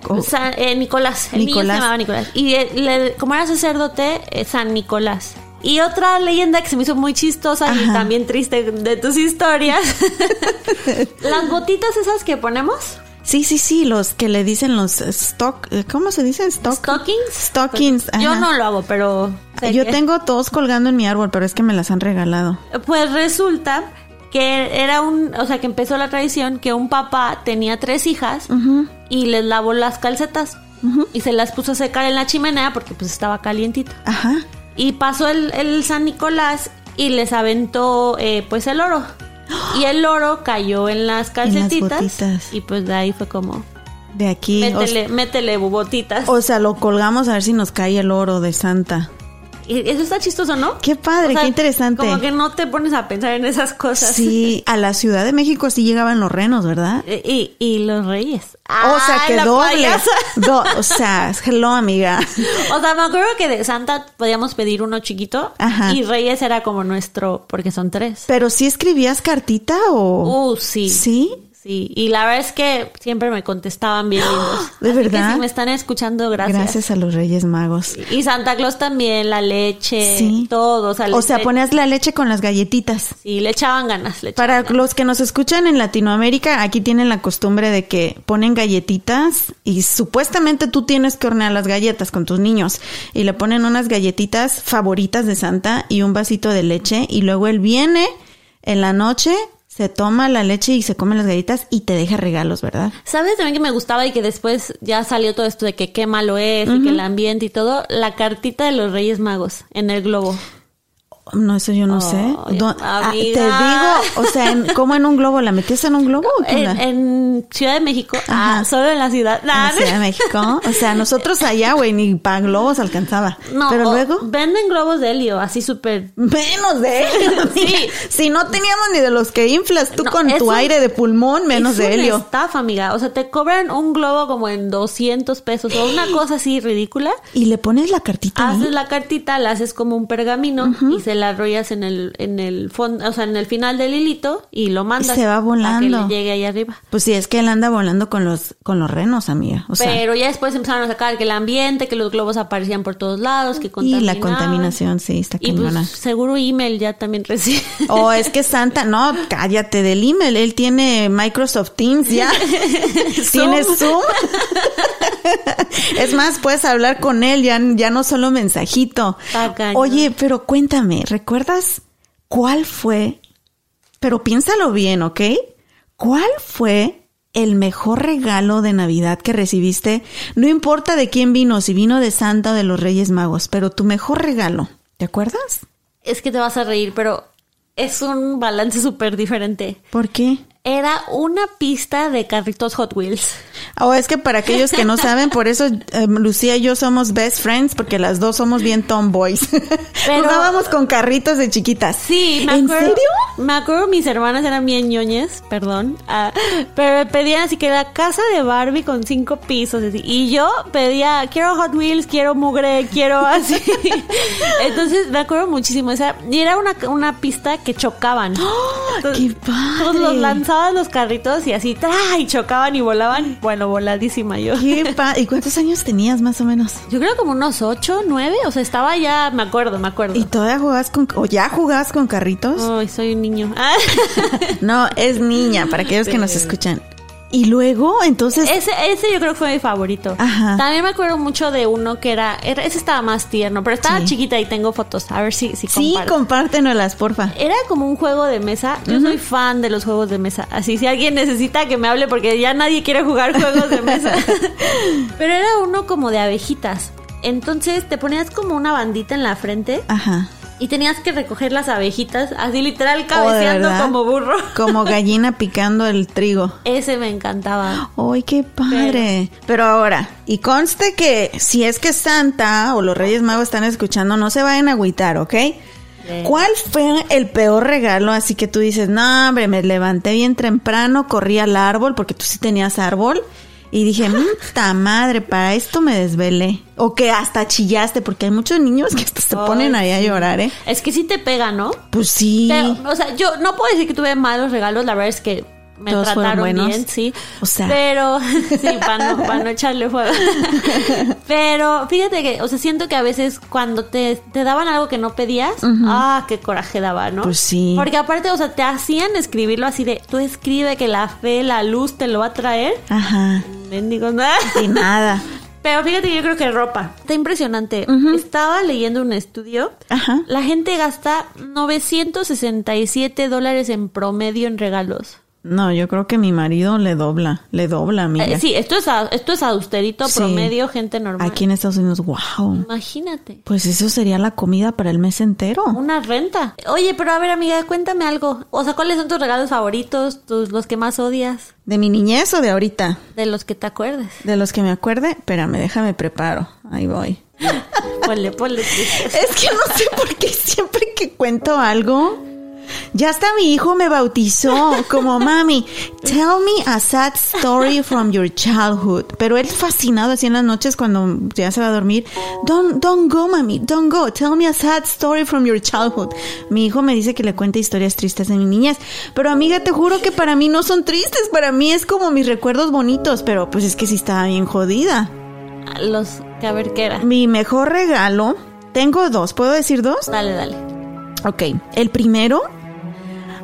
Speaker 3: eh, Nicolás, el niño se llamaba Nicolás. Y eh, como era sacerdote, eh, San Nicolás. Y otra leyenda que se me hizo muy chistosa y también triste de tus historias. Las botitas esas que ponemos.
Speaker 2: Sí, sí, sí, los que le dicen los stock, ¿cómo se dice?
Speaker 3: Stock, stockings.
Speaker 2: Stockings.
Speaker 3: Yo no lo hago, pero
Speaker 2: yo tengo todos colgando en mi árbol, pero es que me las han regalado.
Speaker 3: Pues resulta que era un, o sea, que empezó la tradición que un papá tenía tres hijas y les lavó las calcetas y se las puso a secar en la chimenea porque pues estaba calientito.
Speaker 2: Ajá.
Speaker 3: Y pasó el, el San Nicolás y les aventó eh, pues el oro. Y el oro cayó en las calcetitas. y pues de ahí fue como.
Speaker 2: De aquí. o-
Speaker 3: Métele, métele bubotitas.
Speaker 2: O sea, lo colgamos a ver si nos cae el oro de Santa.
Speaker 3: Eso está chistoso, ¿no?
Speaker 2: Qué padre,
Speaker 3: O sea,
Speaker 2: qué interesante.
Speaker 3: Como que no te pones a pensar en esas cosas.
Speaker 2: Sí, a la Ciudad de México sí llegaban los renos, ¿verdad?
Speaker 3: Y, y los reyes.
Speaker 2: o sea,
Speaker 3: ¡Ah,
Speaker 2: que doble. Do- o sea, hello, amiga.
Speaker 3: O sea, me acuerdo que de Santa podíamos pedir uno chiquito
Speaker 2: Ajá.
Speaker 3: y Reyes era como nuestro, porque son tres.
Speaker 2: Pero sí escribías cartita o...
Speaker 3: Uh, sí.
Speaker 2: ¿Sí?
Speaker 3: Sí, y la verdad es que siempre me contestaban bien lindos.
Speaker 2: ¿De
Speaker 3: Así
Speaker 2: verdad?
Speaker 3: Que si me están escuchando, gracias.
Speaker 2: Gracias a los Reyes Magos.
Speaker 3: Y Santa Claus también, la leche,
Speaker 2: Sí.
Speaker 3: todo. O sea,
Speaker 2: O sea, ponías la leche con las galletitas.
Speaker 3: Sí, le echaban ganas. Le echaban
Speaker 2: Para
Speaker 3: ganas.
Speaker 2: los que nos escuchan en Latinoamérica, aquí tienen la costumbre de que ponen galletitas y supuestamente tú tienes que hornear las galletas con tus niños y le ponen unas galletitas favoritas de Santa y un vasito de leche y luego él viene en la noche, se toma la leche y se come las galletas y te deja regalos, ¿verdad?
Speaker 3: ¿Sabes también que me gustaba y que después ya salió todo esto de que qué malo es y que el ambiente y todo? La cartita de los Reyes Magos en el globo.
Speaker 2: No, eso yo no sé. Ah, te digo, o sea, en- ¿cómo en un globo? ¿La metías en un globo? o qué
Speaker 3: En, en Ciudad de México.
Speaker 2: Ajá.
Speaker 3: Ah, solo en la ciudad.
Speaker 2: En la Ciudad de México. O sea, nosotros allá, güey, ni para globos alcanzaba.
Speaker 3: No,
Speaker 2: Pero luego...
Speaker 3: Venden globos de helio, así súper.
Speaker 2: Menos de helio.
Speaker 3: Sí.
Speaker 2: Si no teníamos ni de los que inflas tú
Speaker 3: No,
Speaker 2: con tu
Speaker 3: un-
Speaker 2: aire de pulmón, menos
Speaker 3: es
Speaker 2: de
Speaker 3: una
Speaker 2: helio.
Speaker 3: estafa, amiga. O sea, te cobran un globo como en 200 pesos o una cosa así ridícula.
Speaker 2: Y le pones la cartita ahí.
Speaker 3: Haces la cartita, la haces como un pergamino y se la arrollas en el en el fondo, o sea, en el final del hilito y lo mandas
Speaker 2: se va
Speaker 3: para que
Speaker 2: volando.
Speaker 3: le llegue ahí arriba.
Speaker 2: Pues sí, es que él anda volando con los, con los renos, amiga. O sea,
Speaker 3: Pero ya después empezaron a sacar que el ambiente, que los globos aparecían por todos lados, que
Speaker 2: y
Speaker 3: contaminaban.
Speaker 2: la contaminación, sí, está
Speaker 3: Y pues seguro email ya también recibe.
Speaker 2: O es que Santa, no, cállate del email, él tiene Microsoft Teams ya. tiene Zoom. es más, puedes hablar con él, ya, ya no solo mensajito. Oye, pero cuéntame, ¿recuerdas cuál fue? Pero piénsalo bien, ¿ok? ¿Cuál fue el mejor regalo de Navidad que recibiste? No importa de quién vino, si vino de Santa o de los Reyes Magos, pero tu mejor regalo, ¿te acuerdas?
Speaker 3: es que te vas a reír, pero es un balance súper diferente.
Speaker 2: ¿Por qué?
Speaker 3: Era una pista de carritos Hot Wheels.
Speaker 2: O es que para aquellos que no saben, por eso eh, Lucía y yo somos best friends, porque las dos somos bien tomboys. Jugábamos con carritos de chiquitas.
Speaker 3: Sí, me
Speaker 2: ¿En
Speaker 3: acuerdo.
Speaker 2: serio?
Speaker 3: Me acuerdo mis hermanas eran bien ñoñes, perdón. ah, pero me pedían así que la casa de Barbie con cinco pisos. así, y yo pedía, quiero Hot Wheels, quiero mugre, quiero así. Entonces me acuerdo muchísimo esa. Y era una, una pista que chocaban. Entonces,
Speaker 2: ¡Qué padre!
Speaker 3: Todos los lanzaban los carritos y así, ¡tra! y chocaban y volaban. Bueno, voladísima yo.
Speaker 2: Qué pa- ¿Y cuántos años tenías más o menos?
Speaker 3: Yo creo como unos ocho, nueve. O sea, estaba ya, me acuerdo, me acuerdo.
Speaker 2: ¿Y todavía jugabas con, o ya jugabas con carritos?
Speaker 3: Ay, soy un niño. Ah.
Speaker 2: No, es niña, para aquellos que nos escuchan. Y luego, entonces,
Speaker 3: Ese, ese yo creo que fue mi favorito.
Speaker 2: Ajá.
Speaker 3: También me acuerdo mucho de uno que era, era- ese estaba más tierno, pero estaba
Speaker 2: Sí.
Speaker 3: chiquita y tengo fotos. A ver si, si
Speaker 2: sí,
Speaker 3: comparto.
Speaker 2: compártenoslas, porfa.
Speaker 3: Era como un juego de mesa. Yo soy fan de los juegos de mesa. Así si alguien necesita que me hable porque ya nadie quiere jugar juegos de mesa. Pero era uno como de abejitas. Entonces te ponías como una bandita en la frente
Speaker 2: Ajá.
Speaker 3: Y tenías que recoger las abejitas, así literal cabeceando
Speaker 2: Oh, verdad?
Speaker 3: como burro.
Speaker 2: Como gallina picando el trigo.
Speaker 3: Ese me encantaba.
Speaker 2: ¡Ay, qué padre! Pero ahora, y conste que si es que Santa o los Reyes Magos están escuchando, no se vayan a agüitar, ¿ok? ¿Cuál fue el peor regalo? Así que tú dices, no, hombre, me levanté bien temprano, corrí al árbol, porque tú sí tenías árbol, y dije, puta madre, para esto me desvelé. O que hasta chillaste, porque hay muchos niños que hasta se ponen ahí a llorar, ¿eh?
Speaker 3: Es que sí te pega, ¿no?
Speaker 2: Pues sí.
Speaker 3: Pero, o sea, yo no puedo decir que tuve malos regalos, la verdad es que me
Speaker 2: Todos
Speaker 3: trataron
Speaker 2: buenos.
Speaker 3: bien, sí.
Speaker 2: O sea.
Speaker 3: Pero, sí, para no, pa' no echarle fuego. Pero fíjate que, o sea, siento que a veces cuando te, te daban algo que no pedías, ah, qué coraje daba, ¿no?
Speaker 2: Pues sí.
Speaker 3: Porque aparte, o sea, te hacían escribirlo así de, tú escribe que la fe, la luz te lo va a traer.
Speaker 2: Ajá.
Speaker 3: Mendigos, nada.
Speaker 2: Y nada.
Speaker 3: Pero fíjate que yo creo que ropa. Está impresionante. Estaba leyendo un estudio.
Speaker 2: Ajá.
Speaker 3: La gente gasta 967 dólares en promedio en regalos.
Speaker 2: No, yo creo que mi marido le dobla, le dobla, amiga.
Speaker 3: Eh, sí, esto es, a- esto es austerito,
Speaker 2: Sí.
Speaker 3: promedio, gente normal.
Speaker 2: Aquí en Estados Unidos, wow.
Speaker 3: Imagínate.
Speaker 2: Pues eso sería la comida para el mes entero.
Speaker 3: Una renta. Oye, pero a ver, amiga, cuéntame algo. O sea, ¿cuáles son tus regalos favoritos? Tus, los que más odias?
Speaker 2: ¿De mi niñez o de ahorita?
Speaker 3: De los que te acuerdes.
Speaker 2: De los que me acuerde, espérame, déjame preparo. Ahí voy.
Speaker 3: Ponle, ponle.
Speaker 2: Es que no sé por qué siempre que cuento algo, ya hasta mi hijo me bautizó como mami. Tell me a sad story from your childhood. Pero él fascinado así en las noches cuando ya se va a dormir. Don't, don't go, mami, don't go. Tell me a sad story from your childhood. Mi hijo me dice que le cuente historias tristes de mi niñez. Pero amiga, te juro que para mí no son tristes. Para mí es como mis recuerdos bonitos. Pero pues es que sí estaba bien jodida.
Speaker 3: Los que a ver qué era.
Speaker 2: Mi mejor regalo, tengo dos, ¿puedo decir dos?
Speaker 3: Dale, dale.
Speaker 2: Ok, el primero,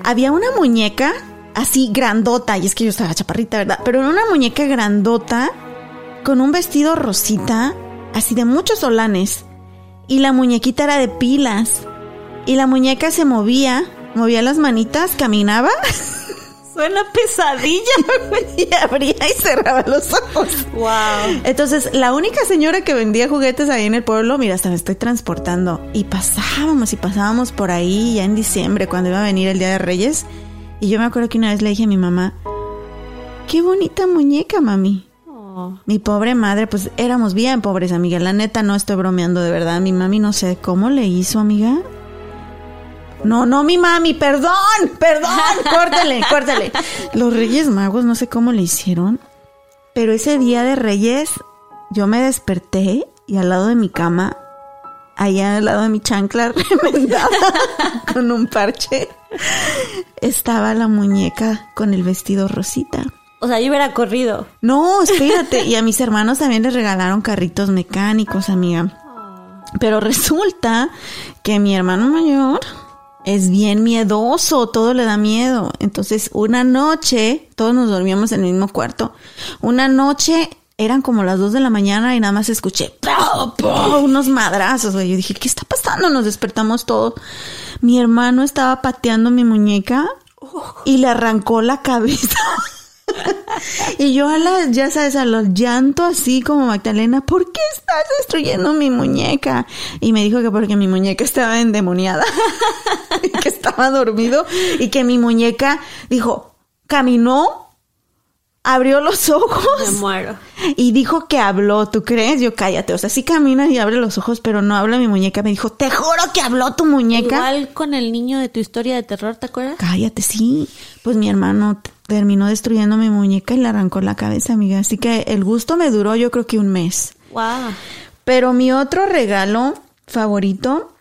Speaker 2: había una muñeca así grandota, y es que yo estaba chaparrita, ¿verdad? Pero era una muñeca grandota con un vestido rosita, así de muchos solanes, y la muñequita era de pilas, y la muñeca se movía, movía las manitas, caminaba. Suena pesadilla, y abría y cerraba los ojos.
Speaker 3: Wow.
Speaker 2: Entonces, la única señora que vendía juguetes ahí en el pueblo, mira, hasta me estoy transportando. Y pasábamos y pasábamos por ahí ya en diciembre, cuando iba a venir el Día de Reyes. Y yo me acuerdo que una vez le dije a mi mamá, qué bonita muñeca, mami.
Speaker 3: Oh.
Speaker 2: Mi pobre madre, pues éramos bien pobres, amiga. La neta, no estoy bromeando de verdad. Mi mami no sé cómo le hizo, amiga. No, no, mi mami, perdón, perdón, córtale, córtale. Los Reyes Magos, no sé cómo le hicieron, pero ese día de Reyes, yo me desperté y al lado de mi cama, allá al lado de mi chancla remendada con un parche, estaba la muñeca con el vestido rosita.
Speaker 3: O sea, yo hubiera corrido.
Speaker 2: No, espérate. Y a mis hermanos también les regalaron carritos mecánicos, amiga. Pero resulta que mi hermano mayor es bien miedoso, todo le da miedo. Entonces, una noche, todos nos dormíamos en el mismo cuarto. Una noche eran como las dos de la mañana y nada más escuché unos madrazos. Yo dije, ¿qué está pasando? Nos despertamos todos. Mi hermano estaba pateando mi muñeca y le arrancó la cabeza. Y yo a la, ya sabes, a los llanto así como Magdalena, ¿por qué estás destruyendo mi muñeca? Y me dijo que porque mi muñeca estaba endemoniada, y que estaba dormido y que mi muñeca dijo, caminó, abrió los
Speaker 3: Me
Speaker 2: ojos
Speaker 3: muero.
Speaker 2: y dijo que habló, ¿tú crees? Yo cállate, o sea, sí camina y abre los ojos, pero no habla mi muñeca. Me dijo, te juro que habló tu muñeca.
Speaker 3: Igual con el niño de tu historia de terror, ¿te acuerdas?
Speaker 2: Cállate, sí. Pues mi hermano terminó destruyendo mi muñeca y le arrancó la cabeza, amiga. Así que el gusto me duró yo creo que un mes.
Speaker 3: Wow.
Speaker 2: Pero mi otro regalo favorito,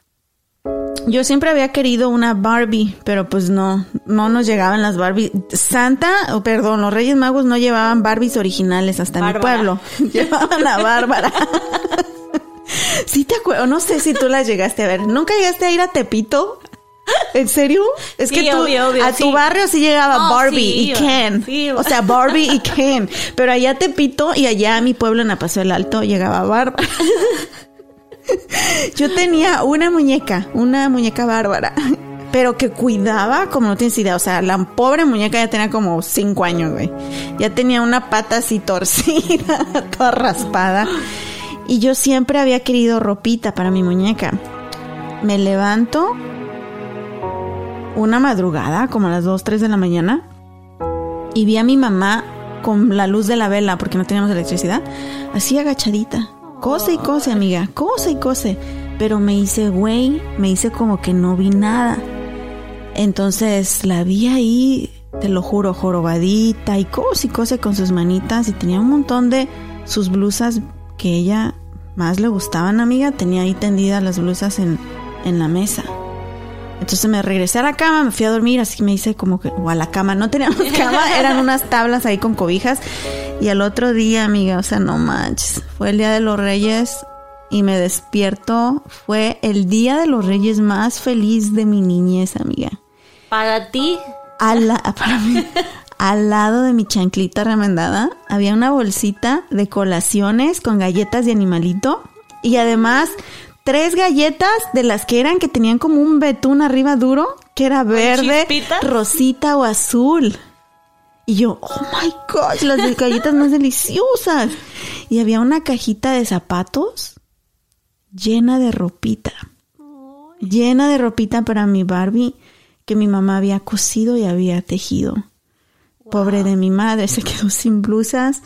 Speaker 2: yo siempre había querido una Barbie, pero pues no, no nos llegaban las Barbie. Santa, o perdón, los Reyes Magos no llevaban Barbies originales hasta mi pueblo. Llevaban a Bárbara. Sí te acuerdo, no sé si tú las llegaste a ver. ¿Nunca llegaste a ir a Tepito? ¿En serio? Es
Speaker 3: Sí,
Speaker 2: que tú,
Speaker 3: obvio, obvio,
Speaker 2: a tu barrio sí llegaba
Speaker 3: No,
Speaker 2: Barbie
Speaker 3: sí,
Speaker 2: y Ken. o sea, Barbie y Ken. Pero allá a Tepito y allá a mi pueblo en Apaso del Alto llegaba Bárbara. Yo tenía una muñeca, una muñeca bárbara, pero que cuidaba como no tienes idea. O sea, la pobre muñeca ya tenía como cinco años, güey. Ya tenía una pata así torcida, toda raspada. Y yo siempre había querido ropita para mi muñeca. Me levanto una madrugada, como a las 2, 3 de la mañana, y vi a mi mamá con la luz de la vela, porque no teníamos electricidad, así agachadita. Cose y cose, amiga, cose y cose. Pero me hice güey, me hice como que no vi nada. Entonces la vi ahí, te lo juro, jorobadita y cose y cose con sus manitas y tenía un montón de sus blusas que ella más le gustaban, amiga. Tenía ahí tendidas las blusas en, en la mesa. Entonces me regresé a la cama, me fui a dormir, así me hice como que, o a la cama, no teníamos cama, eran unas tablas ahí con cobijas. Y al otro día, amiga, o sea, no manches, fue el día de los reyes y me despierto, fue el día de los reyes más feliz de mi niñez, amiga.
Speaker 3: Para ti,
Speaker 2: la- para mí, al lado de mi chanclita remendada había una bolsita de colaciones con galletas de animalito y además tres galletas de las que eran que tenían como un betún arriba duro que era verde, rosita o azul. Y yo, oh my gosh, las galletas más deliciosas. Y había una cajita de zapatos llena de ropita. Llena de ropita para mi Barbie que mi mamá había cosido y había tejido. Pobre de mi madre, se quedó sin blusas.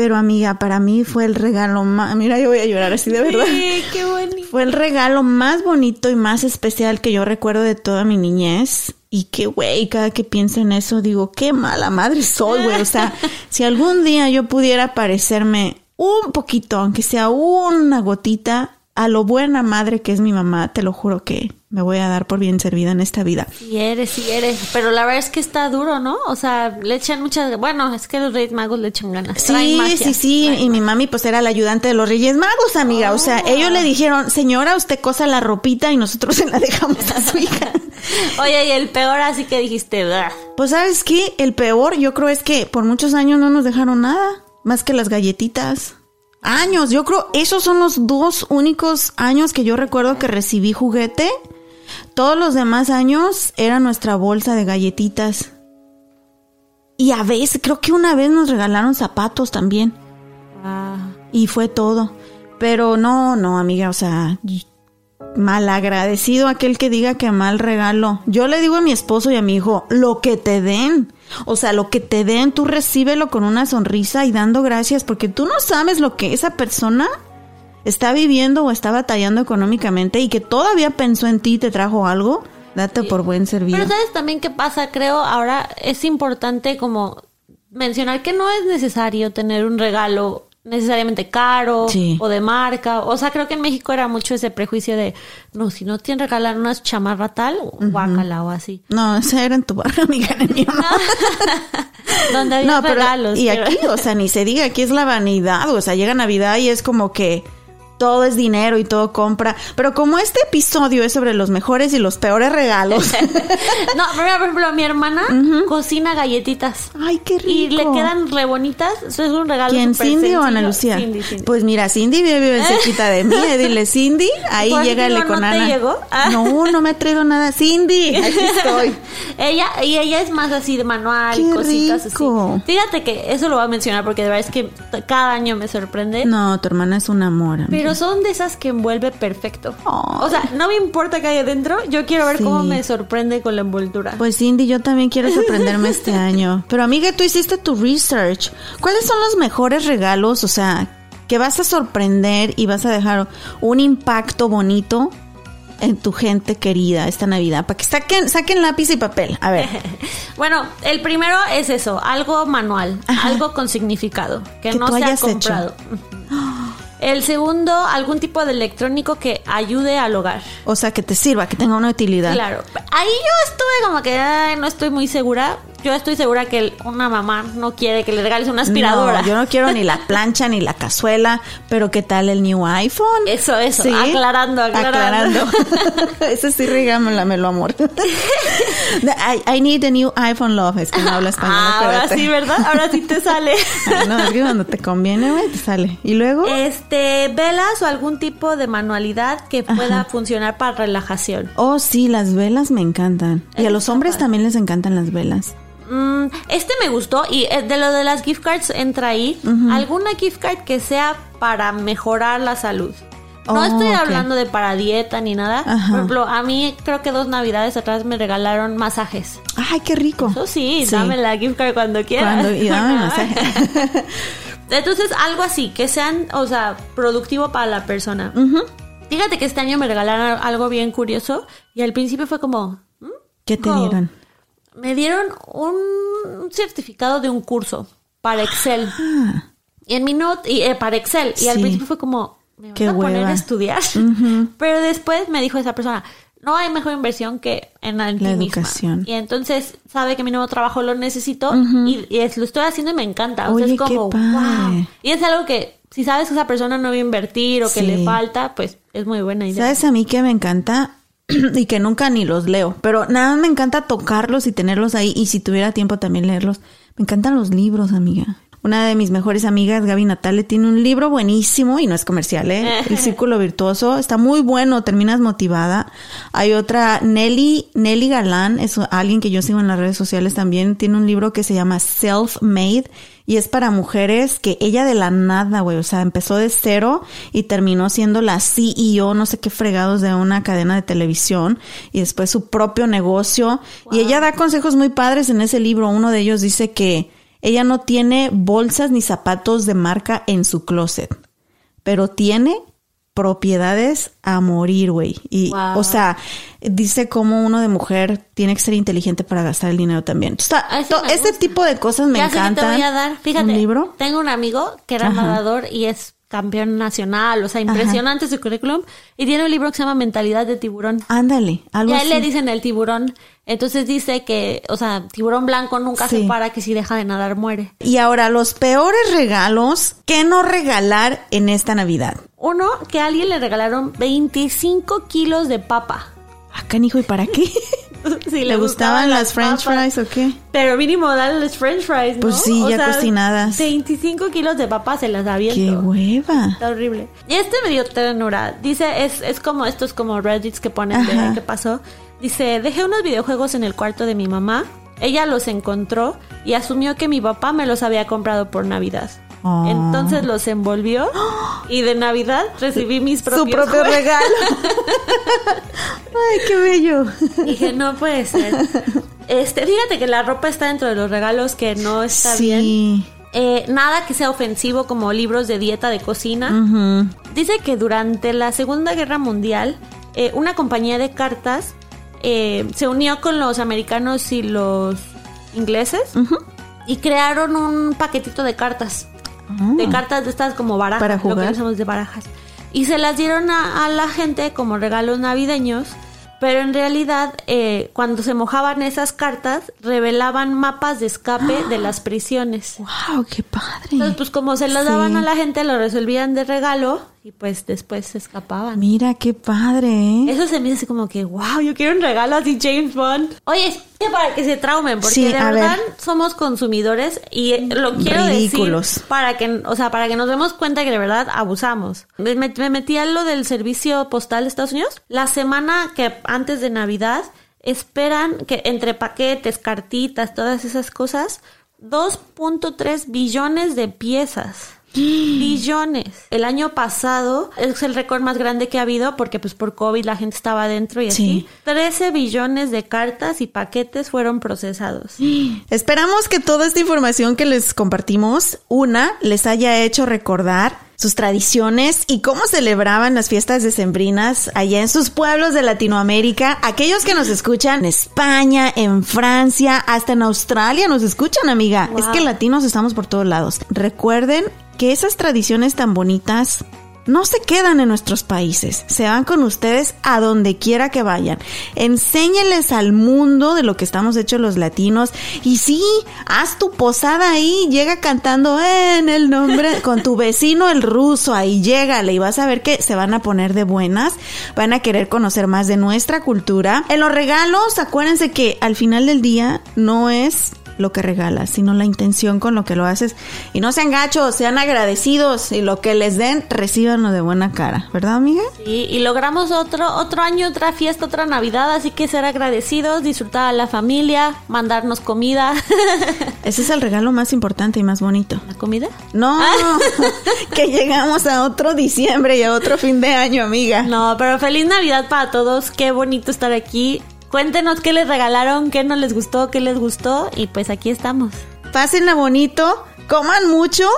Speaker 2: Pero amiga, para mí fue el regalo más... Mira, yo voy a llorar así de verdad.
Speaker 3: Sí, qué bonito.
Speaker 2: Fue el regalo más bonito y más especial que yo recuerdo de toda mi niñez. Y que, güey, cada que pienso en eso digo, qué mala madre soy, güey. O sea, si algún día yo pudiera parecerme un poquito, aunque sea una gotita, a lo buena madre que es mi mamá, te lo juro que me voy a dar por bien servida en esta vida.
Speaker 3: Sí eres, sí eres. Pero la verdad es que está duro, ¿no? O sea, le echan muchas... Bueno, es que los Reyes Magos le echan ganas.
Speaker 2: Sí,
Speaker 3: magia,
Speaker 2: sí, sí. Y mi mami pues era la ayudante de los Reyes Magos, amiga. O sea, ellos le dijeron, señora, usted cosa la ropita y nosotros se la dejamos a su hija.
Speaker 3: Oye, y el peor así que dijiste, "Bah".
Speaker 2: Pues sabes qué, el peor yo creo es que por muchos años no nos dejaron nada, más que las galletitas. Años, yo creo esos son los dos únicos años que yo recuerdo que recibí juguete. Todos los demás años era nuestra bolsa de galletitas. Y a veces, creo que una vez nos regalaron zapatos también.
Speaker 3: Ah.
Speaker 2: Y fue todo. Pero no, no, amiga, o sea, malagradecido aquel que diga que mal regalo. Yo le digo a mi esposo y a mi hijo, lo que te den. O sea, lo que te den, tú recíbelo con una sonrisa y dando gracias, porque tú no sabes lo que esa persona está viviendo o está batallando económicamente y que todavía pensó en ti y te trajo algo. Date por buen servido.
Speaker 3: Pero sabes también qué pasa, creo, ahora es importante como mencionar que no es necesario tener un regalo necesariamente caro
Speaker 2: Sí.
Speaker 3: o de marca. O sea, creo que en México era mucho ese prejuicio de, no, si no te regalan una chamarra tal, guácala o así.
Speaker 2: No, esa era en tu barrio, amiga, en mío no.
Speaker 3: Donde había
Speaker 2: No, pero
Speaker 3: regalos.
Speaker 2: y
Speaker 3: pero-
Speaker 2: aquí, o sea, ni se diga, aquí es la vanidad, o sea, llega Navidad y es como que todo es dinero y todo compra, pero como este episodio es sobre los mejores y los peores regalos.
Speaker 3: no, pero por ejemplo, mi hermana cocina galletitas.
Speaker 2: Ay, qué rico.
Speaker 3: Y le quedan re bonitas. Eso es un regalo
Speaker 2: ¿Quién, Cindy o. Ana Lucía?
Speaker 3: Cindy, Cindy.
Speaker 2: Pues mira, Cindy vive cerquita de mí, eh, dile Cindy, ahí
Speaker 3: digo,
Speaker 2: con
Speaker 3: ¿no te
Speaker 2: Ana.
Speaker 3: llegó? Ah.
Speaker 2: No, no me ha traído nada. Cindy, aquí estoy.
Speaker 3: ella y ella es más así de manual y
Speaker 2: Qué
Speaker 3: cositas
Speaker 2: rico.
Speaker 3: así. Fíjate que eso lo voy a mencionar porque de verdad es que cada año me sorprende.
Speaker 2: No, tu hermana es un amor. amiga.
Speaker 3: Pero son de esas que envuelve perfecto. O sea, no me importa que haya dentro, yo quiero ver
Speaker 2: Sí.
Speaker 3: cómo me sorprende con la envoltura.
Speaker 2: Pues Cindy, yo también quiero sorprenderme este año. Pero amiga, tú hiciste tu research. ¿Cuáles son los mejores regalos? O sea, que vas a sorprender y vas a dejar un impacto bonito en tu gente querida esta Navidad. Para que saquen, saquen lápiz y papel. A ver.
Speaker 3: Bueno, el primero es eso, algo manual, algo con significado, que,
Speaker 2: Que
Speaker 3: no
Speaker 2: tú
Speaker 3: sea
Speaker 2: hayas hecho.
Speaker 3: comprado. El segundo, algún tipo de electrónico que ayude al hogar.
Speaker 2: O sea, que te sirva, que tenga una utilidad.
Speaker 3: Claro. Ahí yo estuve como que ay, no estoy muy segura. Yo estoy segura que una mamá no quiere que le regales una aspiradora.
Speaker 2: No, yo no quiero ni la plancha ni la cazuela, pero ¿qué tal el new iPhone?
Speaker 3: Eso, eso, aclarando, aclarando.
Speaker 2: Ese sí, regámelo, amor. I, I need a new iPhone love. Es que no habla español.
Speaker 3: Ah, ahora sí, ¿verdad? Ahora sí te sale.
Speaker 2: Ay, no, es que cuando te conviene, güey, te sale. Y luego,
Speaker 3: Este, velas o algún tipo de manualidad que pueda funcionar para relajación.
Speaker 2: oh, sí, las velas me encantan. Y a los hombres
Speaker 3: padre.
Speaker 2: también les encantan las velas.
Speaker 3: Mm, este me gustó y eh, de lo de las gift cards entra ahí. Alguna gift card que sea para mejorar la salud. No
Speaker 2: Oh,
Speaker 3: estoy hablando de para dieta ni nada.
Speaker 2: Ajá.
Speaker 3: Por ejemplo, a mí creo que dos navidades atrás me regalaron masajes.
Speaker 2: Ay, qué rico.
Speaker 3: Eso sí, dame la gift card cuando quieras.
Speaker 2: Cuando- y dame masaje.
Speaker 3: Entonces, algo así, que sean, o sea, productivo para la persona. Fíjate que este año me regalaron algo bien curioso y al principio fue como, ¿mm?
Speaker 2: ¿Qué te
Speaker 3: Oh.
Speaker 2: dieron?
Speaker 3: Me dieron un certificado de un curso para Excel. Y en mi note, y, eh, para Excel. Y al
Speaker 2: Ah.
Speaker 3: Principio fue como, ¿me vas
Speaker 2: Qué
Speaker 3: a poner
Speaker 2: hueva.
Speaker 3: a estudiar? Pero después me dijo esa persona, no hay mejor inversión que en, ti
Speaker 2: La
Speaker 3: misma".
Speaker 2: educación.
Speaker 3: Y entonces sabe que mi nuevo trabajo lo necesito y, lo estoy haciendo y me encanta. O sea, es como, wow. Y es algo que si sabes que esa persona no va a invertir o que
Speaker 2: Sí.
Speaker 3: le falta, pues es muy buena idea.
Speaker 2: ¿Sabes a mí que me encanta? y que nunca ni los leo, pero nada me encanta tocarlos y tenerlos ahí y si tuviera tiempo también leerlos. Me encantan los libros, amiga. Una de mis mejores amigas, Gaby Natale, tiene un libro buenísimo y no es comercial, ¿eh? El Círculo Virtuoso. Está muy bueno, terminas motivada. Hay otra, Nelly, Nelly Galán, es alguien que yo sigo en las redes sociales también. Tiene un libro que se llama Self-Made y es para mujeres que ella de la nada, güey, o sea, empezó de cero y terminó siendo la CEO, no sé qué fregados de una cadena de televisión y después su propio negocio. Y ella da consejos muy padres en ese libro. Uno de ellos dice que ella no tiene bolsas ni zapatos de marca en su closet, pero tiene propiedades a morir, güey. Y,
Speaker 3: Wow.
Speaker 2: o sea, dice cómo uno de mujer tiene que ser inteligente para gastar el dinero también. O sea, este tipo de cosas me
Speaker 3: ya sé que
Speaker 2: encantan.
Speaker 3: te voy a dar. Fíjate,
Speaker 2: ¿Un libro?
Speaker 3: tengo un amigo que era
Speaker 2: Ajá.
Speaker 3: nadador y es campeón nacional, o sea, impresionante su currículum. Y tiene un libro que se llama Mentalidad de Tiburón.
Speaker 2: Ándale, algo
Speaker 3: Y a él le dicen el tiburón. Entonces dice que, o sea, tiburón blanco nunca
Speaker 2: Sí.
Speaker 3: se para, que si deja de nadar muere.
Speaker 2: Y ahora, los peores regalos, ¿qué no regalar en esta Navidad?
Speaker 3: Uno, que a alguien le regalaron 25 kilos de papa.
Speaker 2: Ah, canijo, ¿y para qué?
Speaker 3: si
Speaker 2: ¿Le gustaban las french
Speaker 3: papas.
Speaker 2: fries o qué?
Speaker 3: Pero mínimo dale los french fries, ¿no?
Speaker 2: Pues sí, ya cocinadas.
Speaker 3: 25 kilos de papa se las
Speaker 2: ¡Qué
Speaker 3: aviento.
Speaker 2: hueva!
Speaker 3: Está horrible. Y este me dio ternura. Dice, es, es como estos como Reddits que ponen
Speaker 2: Ajá.
Speaker 3: de qué pasó. Dice, dejé unos videojuegos en el cuarto de mi mamá. Ella los encontró y asumió que mi papá me los había comprado por Navidad.
Speaker 2: Oh.
Speaker 3: Entonces los envolvió y de Navidad recibí mis propios
Speaker 2: Su propio
Speaker 3: juegos.
Speaker 2: regalo. Ay, qué bello.
Speaker 3: Dije, no puede ser. Este, fíjate que la ropa está dentro de los regalos que no está bien. Eh, nada que sea ofensivo como libros de dieta de cocina. Dice que durante la Segunda Guerra Mundial, eh, una compañía de cartas eh, se unió con los americanos y los ingleses y crearon un paquetito de cartas. De cartas de estas como barajas.
Speaker 2: Ah.
Speaker 3: Lo que decimos de barajas. Y se las dieron a, a la gente como regalos navideños. Pero en realidad, eh, cuando se mojaban esas cartas, revelaban mapas de escape de las prisiones.
Speaker 2: Wow, qué padre.
Speaker 3: Entonces, pues como se las
Speaker 2: Sí.
Speaker 3: daban a la gente, lo resolvían de regalo y pues después se escapaban.
Speaker 2: Mira, qué padre, ¿eh?
Speaker 3: Eso se me así como que, wow, yo quiero un regalo así James Bond. Oye, para que se traumen, porque
Speaker 2: Sí,
Speaker 3: de verdad
Speaker 2: ver.
Speaker 3: somos consumidores y lo quiero
Speaker 2: Ridículos.
Speaker 3: decir para que, o sea, para que nos demos cuenta que de verdad abusamos. Me, me- me metí a lo del servicio postal de Estados Unidos. La semana que antes de Navidad esperan que entre paquetes, cartitas, todas esas cosas, 2.3 billones de piezas. Billones. El año pasado es el récord más grande que ha habido porque pues por COVID la gente estaba adentro y así.
Speaker 2: Sí.
Speaker 3: 13 billones de cartas y paquetes fueron procesados.
Speaker 2: Esperamos que toda esta información que les compartimos, una, les haya hecho recordar sus tradiciones y cómo celebraban las fiestas decembrinas allá en sus pueblos de Latinoamérica. Aquellos que nos escuchan en España, en Francia, hasta en Australia nos escuchan, amiga.
Speaker 3: Wow.
Speaker 2: Es que latinos estamos por todos lados. Recuerden que esas tradiciones tan bonitas no se quedan en nuestros países, se van con ustedes a donde quiera que vayan. Enséñeles al mundo de lo que estamos hechos los latinos y sí, haz tu posada ahí, llega cantando en el nombre con tu vecino el ruso, ahí llégale y vas a ver que se van a poner de buenas, van a querer conocer más de nuestra cultura. En los regalos, acuérdense que al final del día no es lo que regalas, sino la intención con lo que lo haces. Y no sean gachos, sean agradecidos y lo que les den, recíbanlo de buena cara, ¿verdad, amiga?
Speaker 3: Sí, y logramos otro, otro año, otra fiesta, otra Navidad, así que ser agradecidos, disfrutar a la familia, mandarnos comida.
Speaker 2: Ese es el regalo más importante y más bonito.
Speaker 3: ¿La comida?
Speaker 2: No, que llegamos a otro diciembre y a otro fin de año, amiga.
Speaker 3: No, pero feliz Navidad para todos, qué bonito estar aquí. Cuéntenos qué les regalaron, qué no les gustó, qué les gustó y pues aquí estamos.
Speaker 2: Pásenla bonito, coman mucho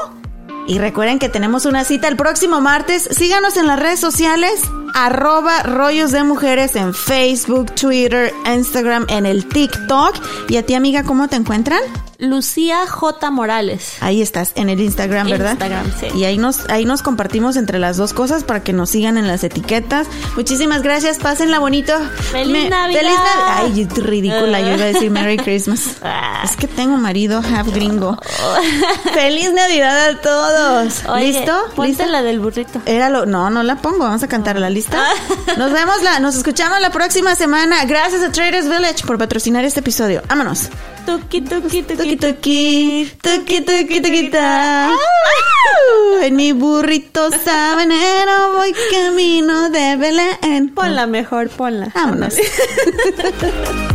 Speaker 2: y recuerden que tenemos una cita el próximo martes. Síganos en las redes sociales, arroba rollos de mujeres en Facebook, Twitter, Instagram, en el TikTok. Y a ti, amiga, ¿cómo te encuentran?
Speaker 3: Lucía J. Morales.
Speaker 2: Ahí estás, en el Instagram, ¿verdad?
Speaker 3: Instagram, sí.
Speaker 2: Y ahí nos, ahí nos compartimos entre las dos cosas para que nos sigan en las etiquetas. Muchísimas gracias, pásenla bonito.
Speaker 3: ¡Feliz Navidad!
Speaker 2: ¡Feliz Navidad! Ay, ridícula, yo iba a decir Merry Christmas.
Speaker 3: Ah.
Speaker 2: es que tengo marido half gringo. ¡Feliz Navidad a todos!
Speaker 3: Oye,
Speaker 2: ¿Listo?
Speaker 3: Ponte
Speaker 2: ¿Listo?
Speaker 3: la del burrito.
Speaker 2: Era lo, no, no la pongo, vamos a cantar la lista. Nos vemos, la, nos escuchamos la próxima semana. Gracias a Traders Village por patrocinar este episodio. Vámonos.
Speaker 3: Tuki, tuki, tuki,
Speaker 2: Tuki, tuki, tuki, tuki. ¡Au! En mi burrito sabanero voy camino de Belén.
Speaker 3: Ponla mejor, ponla.
Speaker 2: Vámonos.